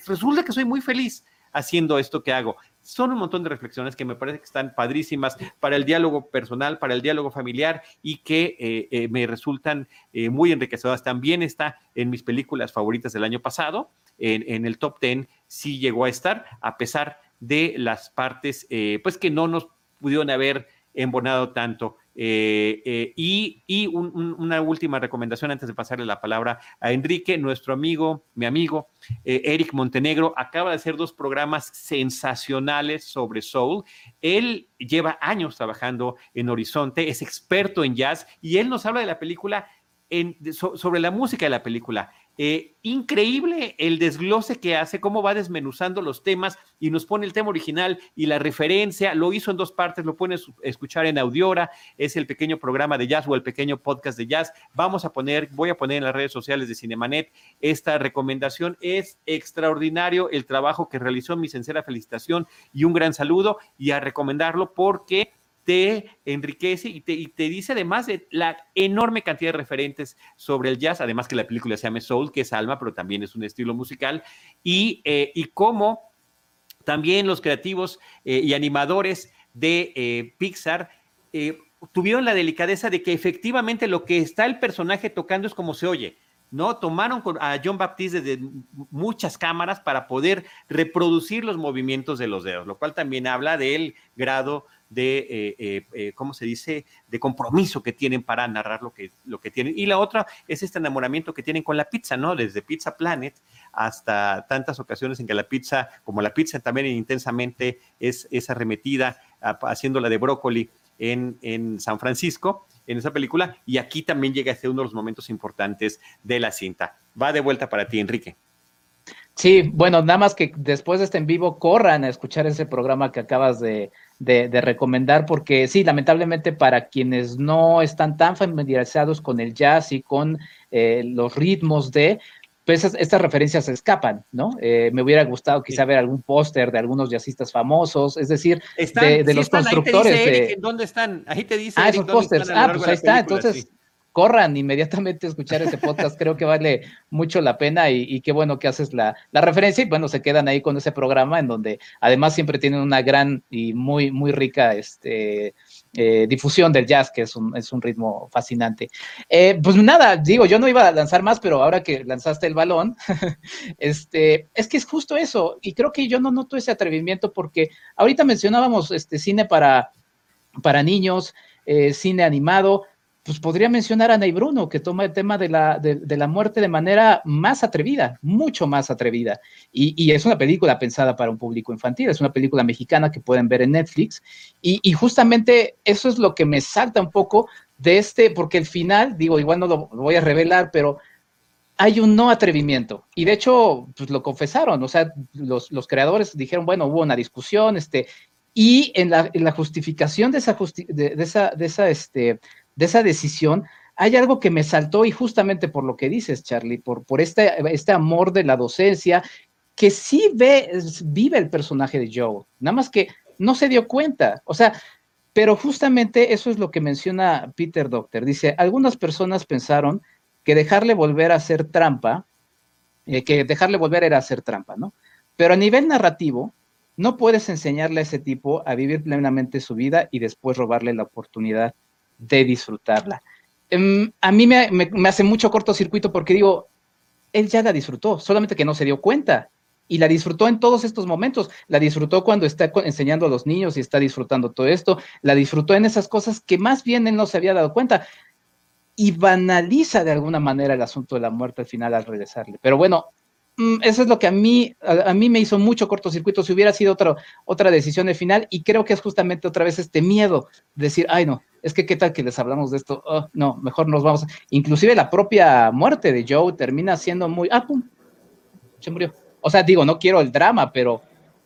resulta que soy muy feliz haciendo esto que hago. Son un montón de reflexiones que me parece que están padrísimas para el diálogo personal, para el diálogo familiar y que eh, eh, me resultan eh, muy enriquecedoras. También está en mis películas favoritas del año pasado, en, el top 10 sí llegó a estar, a pesar de las partes, pues que no nos pudieron haber embonado tanto Eh, eh, y, una última recomendación antes de pasarle la palabra a Enrique, nuestro amigo, mi amigo eh, Eric Montenegro, acaba de hacer dos programas sensacionales sobre soul. Él lleva años trabajando en Horizonte, es experto en jazz y él nos habla de la película sobre la música de la película. Eh, increíble el desglose que hace, cómo va desmenuzando los temas y nos pone el tema original y la referencia. Lo hizo en dos partes, lo puedes escuchar en Audiora, es el pequeño programa de jazz o el pequeño podcast de jazz. Vamos a poner, voy a poner en las redes sociales de Cinemanet esta recomendación. Es extraordinario el trabajo que realizó, mi sincera felicitación y un gran saludo y a recomendarlo porque te enriquece y te, te, dice además de la enorme cantidad de referentes sobre el jazz, además que la película se llama Soul, que es alma, pero también es un estilo musical, y, eh, y cómo también los creativos eh, y animadores de eh, Pixar tuvieron la delicadeza de que efectivamente lo que está el personaje tocando es como se oye. ¿no? Tomaron a John Baptiste desde muchas cámaras para poder reproducir los movimientos de los dedos, lo cual también habla del grado de, eh, eh, eh, ¿cómo se dice?, de compromiso que tienen para narrar lo que, lo que tienen. Y la otra es este enamoramiento que tienen con la pizza, ¿no? Desde Pizza Planet hasta tantas ocasiones en que la pizza, como la pizza también intensamente es, es arremetida haciéndola de brócoli en, en San Francisco, en esa película, y aquí también llega a ser uno de los momentos importantes de la cinta. Va de vuelta para ti, Enrique. Sí, bueno, nada más que después de este en vivo corran a escuchar ese programa que acabas de, de, recomendar, porque sí, lamentablemente para quienes no están tan familiarizados con el jazz y con eh, los ritmos de, pues estas referencias se escapan, ¿no? Eh, me hubiera gustado quizá ver algún póster de algunos jazzistas famosos, es decir, de, los constructores. ¿Dónde están? Ahí te dice. Ah, esos pósters. Ah, pues ahí está. Entonces, corran inmediatamente a escuchar ese podcast, creo que vale mucho la pena y, qué bueno que haces la, referencia y bueno, se quedan ahí con ese programa en donde además siempre tienen una gran y muy, muy rica este, eh, difusión del jazz, que es un, es un ritmo fascinante. Eh, pues nada, digo, yo no iba a lanzar más, pero ahora que lanzaste el balón, este, es que es justo eso y creo que yo no noto ese atrevimiento porque ahorita mencionábamos este cine para, para niños, eh, cine animado, pues podría mencionar a Ney Bruno, que toma el tema de la, de, la muerte de manera más atrevida, mucho más atrevida. Y, es una película pensada para un público infantil, es una película mexicana que pueden ver en Netflix. Y, justamente eso es lo que me salta un poco de este, porque el final, digo, igual no lo voy a revelar, pero hay un no atrevimiento. Y de hecho, pues lo confesaron, o sea, los, creadores dijeron, bueno, hubo una discusión, este, y en la, en la justificación de esa, de, esa, de esa este, de esa decisión, hay algo que me saltó y justamente por lo que dices, Charlie, por, por este, este amor de la docencia, que sí ve, vive el personaje de Joe, nada más que no se dio cuenta. O sea, pero justamente eso es lo que menciona Peter Doctor. Dice, algunas personas pensaron que dejarle volver a hacer trampa, eh, que dejarle volver era hacer trampa, ¿no? Pero a nivel narrativo, no puedes enseñarle a ese tipo a vivir plenamente su vida y después robarle la oportunidad de disfrutarla. Em, a mí me, hace mucho cortocircuito porque digo, él ya la disfrutó, solamente que no se dio cuenta. Y la disfrutó en todos estos momentos. La disfrutó cuando está enseñando a los niños y está disfrutando todo esto. La disfrutó en esas cosas que más bien él no se había dado cuenta. Y banaliza de alguna manera el asunto de la muerte al final al regresarle. Pero bueno, eso es lo que a mí, a, mí me hizo mucho cortocircuito si hubiera sido otra, otra decisión de final y creo que es justamente otra vez este miedo de decir, ay no, es que qué tal que les hablamos de esto, oh, no, mejor nos vamos. Inclusive la propia muerte de Joe termina siendo muy, ah, pum, se murió. O sea, digo, no quiero el drama, pero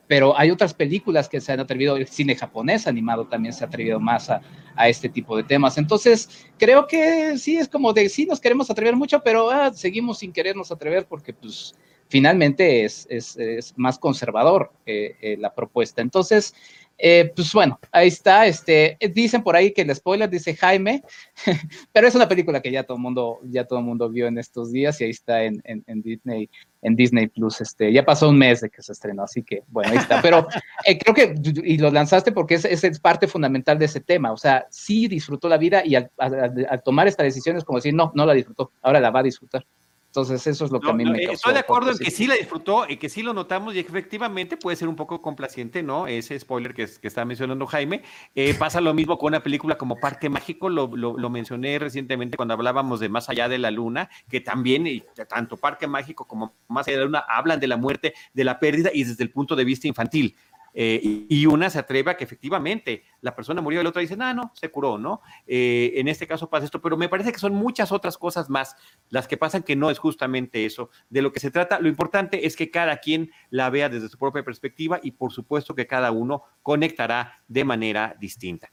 pero hay otras películas que se han atrevido, el cine japonés animado también se ha atrevido más a, este tipo de temas. Entonces, creo que sí, es como de, sí, nos queremos atrever mucho, pero ah, seguimos sin querernos atrever porque pues finalmente es, más conservador eh, eh, la propuesta. Entonces, eh, pues bueno, ahí está. Este, dicen por ahí que el spoiler dice Jaime, pero es una película que ya todo el mundo, ya todo mundo vio en estos días y ahí está en, Disney, en Disney Plus. Este, ya pasó un mes de que se estrenó, así que bueno, ahí está. Pero creo que y lo lanzaste porque es, es, parte fundamental de ese tema. O sea, sí disfrutó la vida y al, al tomar esta decisión es como decir, no, no la disfrutó, ahora la va a disfrutar. Entonces, eso es lo que No, a mí no, me eh, causó. Estoy de acuerdo en que sí. la disfrutó y que sí lo notamos y efectivamente puede ser un poco complaciente, ¿no? Ese spoiler que, es- que está mencionando Jaime. Eh, pasa lo mismo con una película como Parque Mágico, lo, lo- lo mencioné recientemente cuando hablábamos de Más allá de la luna, que también, y tanto Parque Mágico como Más allá de la luna, hablan de la muerte, de la pérdida y desde el punto de vista infantil. Eh, y, una se atreve a que efectivamente la persona murió y la otra dice, no, no, se curó, ¿no? Eh, en este caso pasa esto, pero me parece que son muchas otras cosas más las que pasan que no es justamente eso. De lo que se trata, lo importante es que cada quien la vea desde su propia perspectiva y por supuesto que cada uno conectará de manera distinta.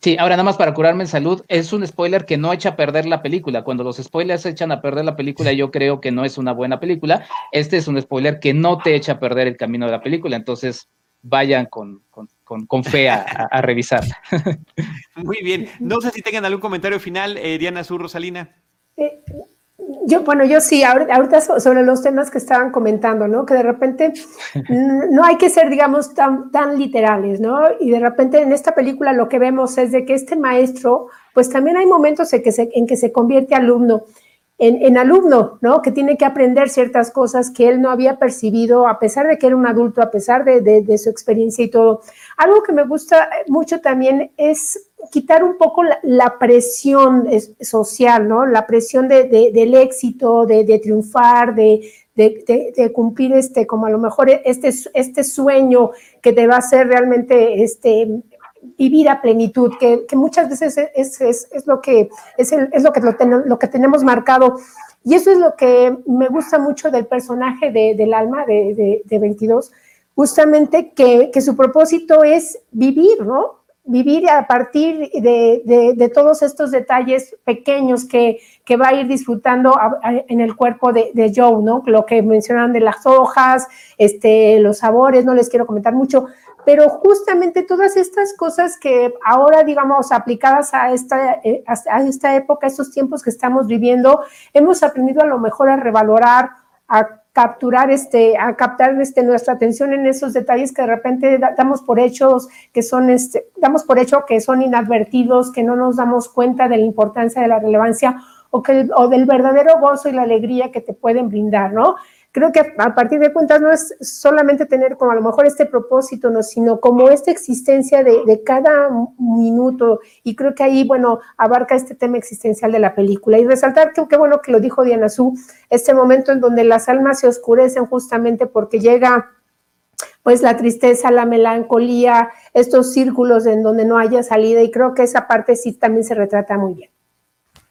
Sí, ahora nada más para curarme en salud, es un spoiler que no echa a perder la película. Cuando los spoilers echan a perder la película, yo creo que no es una buena película. Este es un spoiler que no te echa a perder el camino de la película. Entonces, vayan con, con, con- con fe a, revisarla. Muy bien. No sé si tengan algún comentario final, eh, Diana Sur, Rosalina. Eh, Yo, bueno, yo sí, ahor- ahorita so- sobre los temas que estaban comentando, ¿no? Que de repente no hay que ser, digamos, tan, tan literales, ¿no? Y de repente en esta película lo que vemos es de que este maestro, pues también hay momentos en que se, en que se convierte alumno, en, alumno, ¿no? Que tiene que aprender ciertas cosas que él no había percibido, a pesar de que era un adulto, a pesar de, su experiencia y todo. Algo que me gusta mucho también es quitar un poco la, presión es- social, ¿no? La presión de, de- del éxito, de, triunfar, de, cumplir este, como a lo mejor este, este sueño que te va a hacer realmente este, vivir a plenitud, que, que muchas veces es, es- es lo que, es, el- es lo, que lo, que tenemos marcado. Y eso es lo que me gusta mucho del personaje de- del alma de, de, de 22, justamente que, que su propósito es vivir, ¿no? Vivir a partir de, de- todos estos detalles pequeños que, que va a ir disfrutando en el cuerpo de, de Joe, ¿no? Lo que mencionan de las hojas, este, los sabores, no les quiero comentar mucho, pero justamente todas estas cosas que ahora, digamos, aplicadas a esta, eh, a a esta época, estos tiempos que estamos viviendo, hemos aprendido a lo mejor a revalorar, a capturar este, a captar este, nuestra atención en esos detalles que de repente da- damos por hechos, que son este, damos por hecho que son inadvertidos, que no nos damos cuenta de la importancia, de la relevancia o, que, o del verdadero gozo y la alegría que te pueden brindar, ¿no? Creo que a partir de cuentas no es solamente tener como a lo mejor este propósito, ¿no? sino como esta existencia de, de cada minuto. Y creo que ahí, bueno, abarca este tema existencial de la película. Y resaltar que qué bueno que lo dijo Diana Su, este momento en donde las almas se oscurecen justamente porque llega pues la tristeza, la melancolía, estos círculos en donde no haya salida y creo que esa parte sí también se retrata muy bien.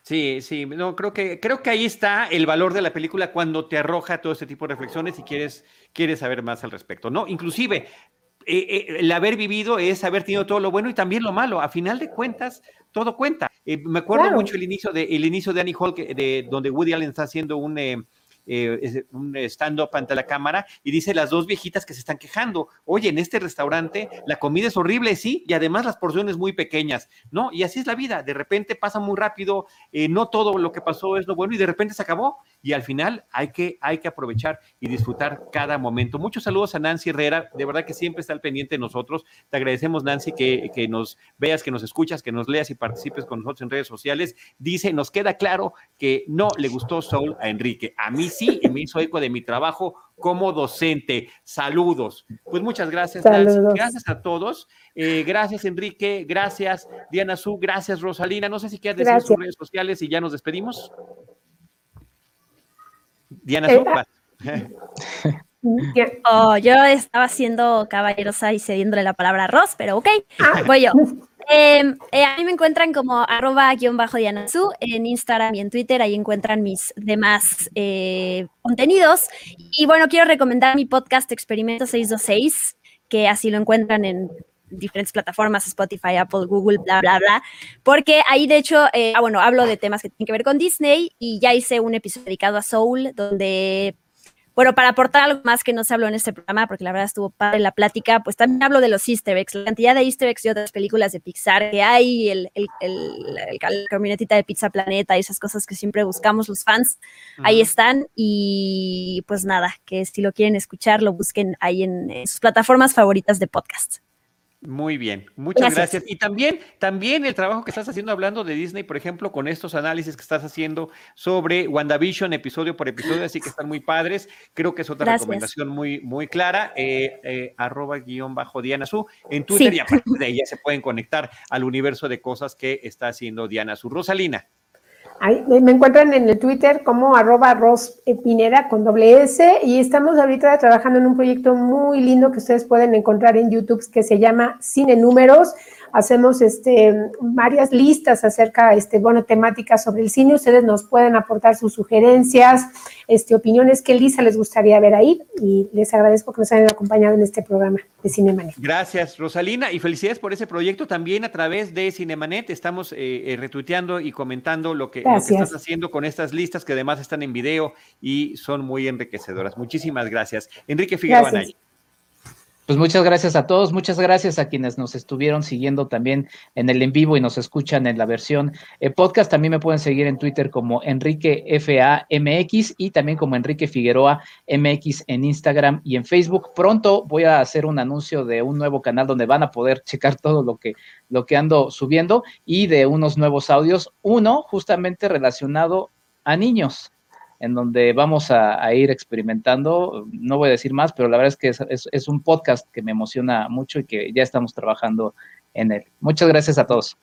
Sí, sí, no, creo que, creo que ahí está el valor de la película cuando te arroja todo este tipo de reflexiones y quieres, quieres saber más al respecto, ¿no? Inclusive, eh, eh, el haber vivido es haber tenido todo lo bueno y también lo malo. A final de cuentas, todo cuenta. Eh, me acuerdo Claro. mucho el inicio de, el inicio de Annie Hall, que- de, donde Woody Allen está haciendo un, eh, un stand-up ante la cámara y dice las dos viejitas que se están quejando, oye, en este restaurante la comida es horrible, sí, y además las porciones muy pequeñas, ¿no? Y así es la vida, de repente pasa muy rápido, eh, no todo lo que pasó es lo bueno y de repente se acabó y al final hay que, hay que aprovechar y disfrutar cada momento. Muchos saludos a Nancy Herrera, de verdad que siempre está al pendiente de nosotros. Te agradecemos, Nancy, que, que nos veas, que nos escuchas, que nos leas y participes con nosotros en redes sociales. Dice, nos queda claro que no le gustó Soul a Enrique. A mí sí, y me hizo eco de mi trabajo como docente. Saludos. Pues muchas gracias, Nancy. Gracias a todos. Eh, gracias, Enrique. Gracias, Diana Su. Gracias, Rosalina. No sé si quieres decir sus redes sociales y ya nos despedimos. Diana. Bien. Oh, yo estaba siendo caballerosa y cediéndole la palabra a Ross, pero ok, Ah, voy yo. Eh, eh, a mí me encuentran como arroba guion bajo Diana Su en Instagram y en Twitter, ahí encuentran mis demás eh, contenidos. Y bueno, quiero recomendar mi podcast Experimento 626, que así lo encuentran en diferentes plataformas, Spotify, Apple, Google, bla, bla, bla, porque ahí de hecho, eh, ah, bueno, hablo de temas que tienen que ver con Disney y ya hice un episodio dedicado a Soul, donde bueno, para aportar algo más que no se habló en este programa, porque la verdad estuvo padre la plática, pues también hablo de los easter eggs, la cantidad de easter eggs de otras películas de Pixar que hay, el, el, el, el- la camionetita de Pizza Planeta y esas cosas que siempre buscamos los fans, ahí están. Y pues nada, que si lo quieren escuchar, lo busquen ahí en, en sus plataformas favoritas de podcast. Muy bien, muchas gracias. Y también, también el trabajo que estás haciendo hablando de Disney, por ejemplo, con estos análisis que estás haciendo sobre WandaVision episodio por episodio, así que están muy padres. Creo que es otra recomendación muy, muy clara. Eh, eh, arroba guion bajo Diana Su en Twitter y a partir de ahí ya se pueden conectar al universo de cosas que está haciendo Diana Su. Rosalina me encuentran en el Twitter como arroba rospinera con doble S y estamos ahorita trabajando en un proyecto muy lindo que ustedes pueden encontrar en YouTube que se llama Cine Números hacemos este, varias listas acerca, este, bueno, temáticas sobre el cine. Ustedes nos pueden aportar sus sugerencias, este, opiniones que Lisa les gustaría ver ahí y les agradezco que nos hayan acompañado en este programa de Cinemanet. Gracias, Rosalina, y felicidades por ese proyecto. También a través de Cinemanet estamos eh, eh, retuiteando y comentando lo que, estás haciendo con estas listas que además están en video y son muy enriquecedoras. Muchísimas gracias. Enrique Figueroa pues muchas gracias a todos, muchas gracias a quienes nos estuvieron siguiendo también en el en vivo y nos escuchan en la versión eh, podcast. También me pueden seguir en Twitter como Enrique FAMX y también como Enrique Figueroa MX en Instagram y en Facebook. Pronto voy a hacer un anuncio de un nuevo canal donde van a poder checar todo lo que, lo que ando subiendo y de unos nuevos audios. Uno justamente relacionado a niños en donde vamos a, ir experimentando. No voy a decir más, pero la verdad es que es, un podcast que me emociona mucho y que ya estamos trabajando en él. Muchas gracias a todos.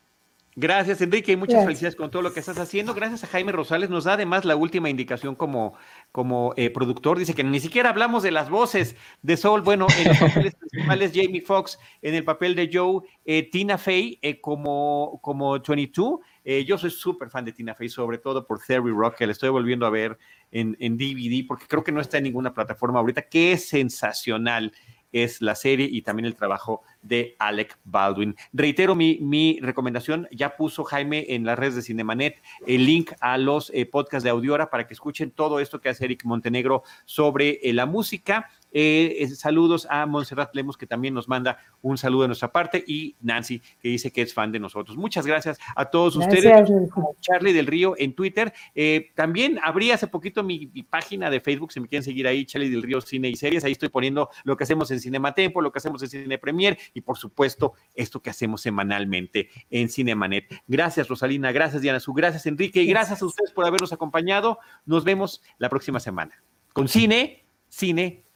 Gracias, Enrique, y muchas felicidades con todo lo que estás haciendo. Gracias a Jaime Rosales, nos da además la última indicación como, como eh, productor. Dice que ni siquiera hablamos de las voces de Soul. Bueno, en los papeles principales, Jamie Foxx en el papel de Joe, eh, Tina Fey eh, como, como 22. Yo soy súper fan de Tina Fey, sobre todo por Theory Rock, que le estoy volviendo a ver en, DVD, porque creo que no está en ninguna plataforma ahorita, es sensacional es la serie y también el trabajo de Alec Baldwin. Reitero mi, mi recomendación, ya puso Jaime en las redes de Cinemanet el link a los eh, podcasts de Audiora para que escuchen todo esto que hace Eric Montenegro sobre eh, la música eh, eh, saludos a Montserrat Lemos, que también nos manda un saludo de nuestra parte, y Nancy, que dice que es fan de nosotros. Muchas gracias a todos ustedes. Charlie del Río en Twitter. Eh, también abrí hace poquito mi, página de Facebook, si me quieren seguir ahí, Charlie del Río Cine y Series. Ahí estoy poniendo lo que hacemos en Cinematempo, lo que hacemos en Cine Premier y, por supuesto, esto que hacemos semanalmente en Cinemanet. Gracias, Rosalina. Gracias, Diana Su. Gracias, Enrique. Y gracias a ustedes por habernos acompañado. Nos vemos la próxima semana con cine, cine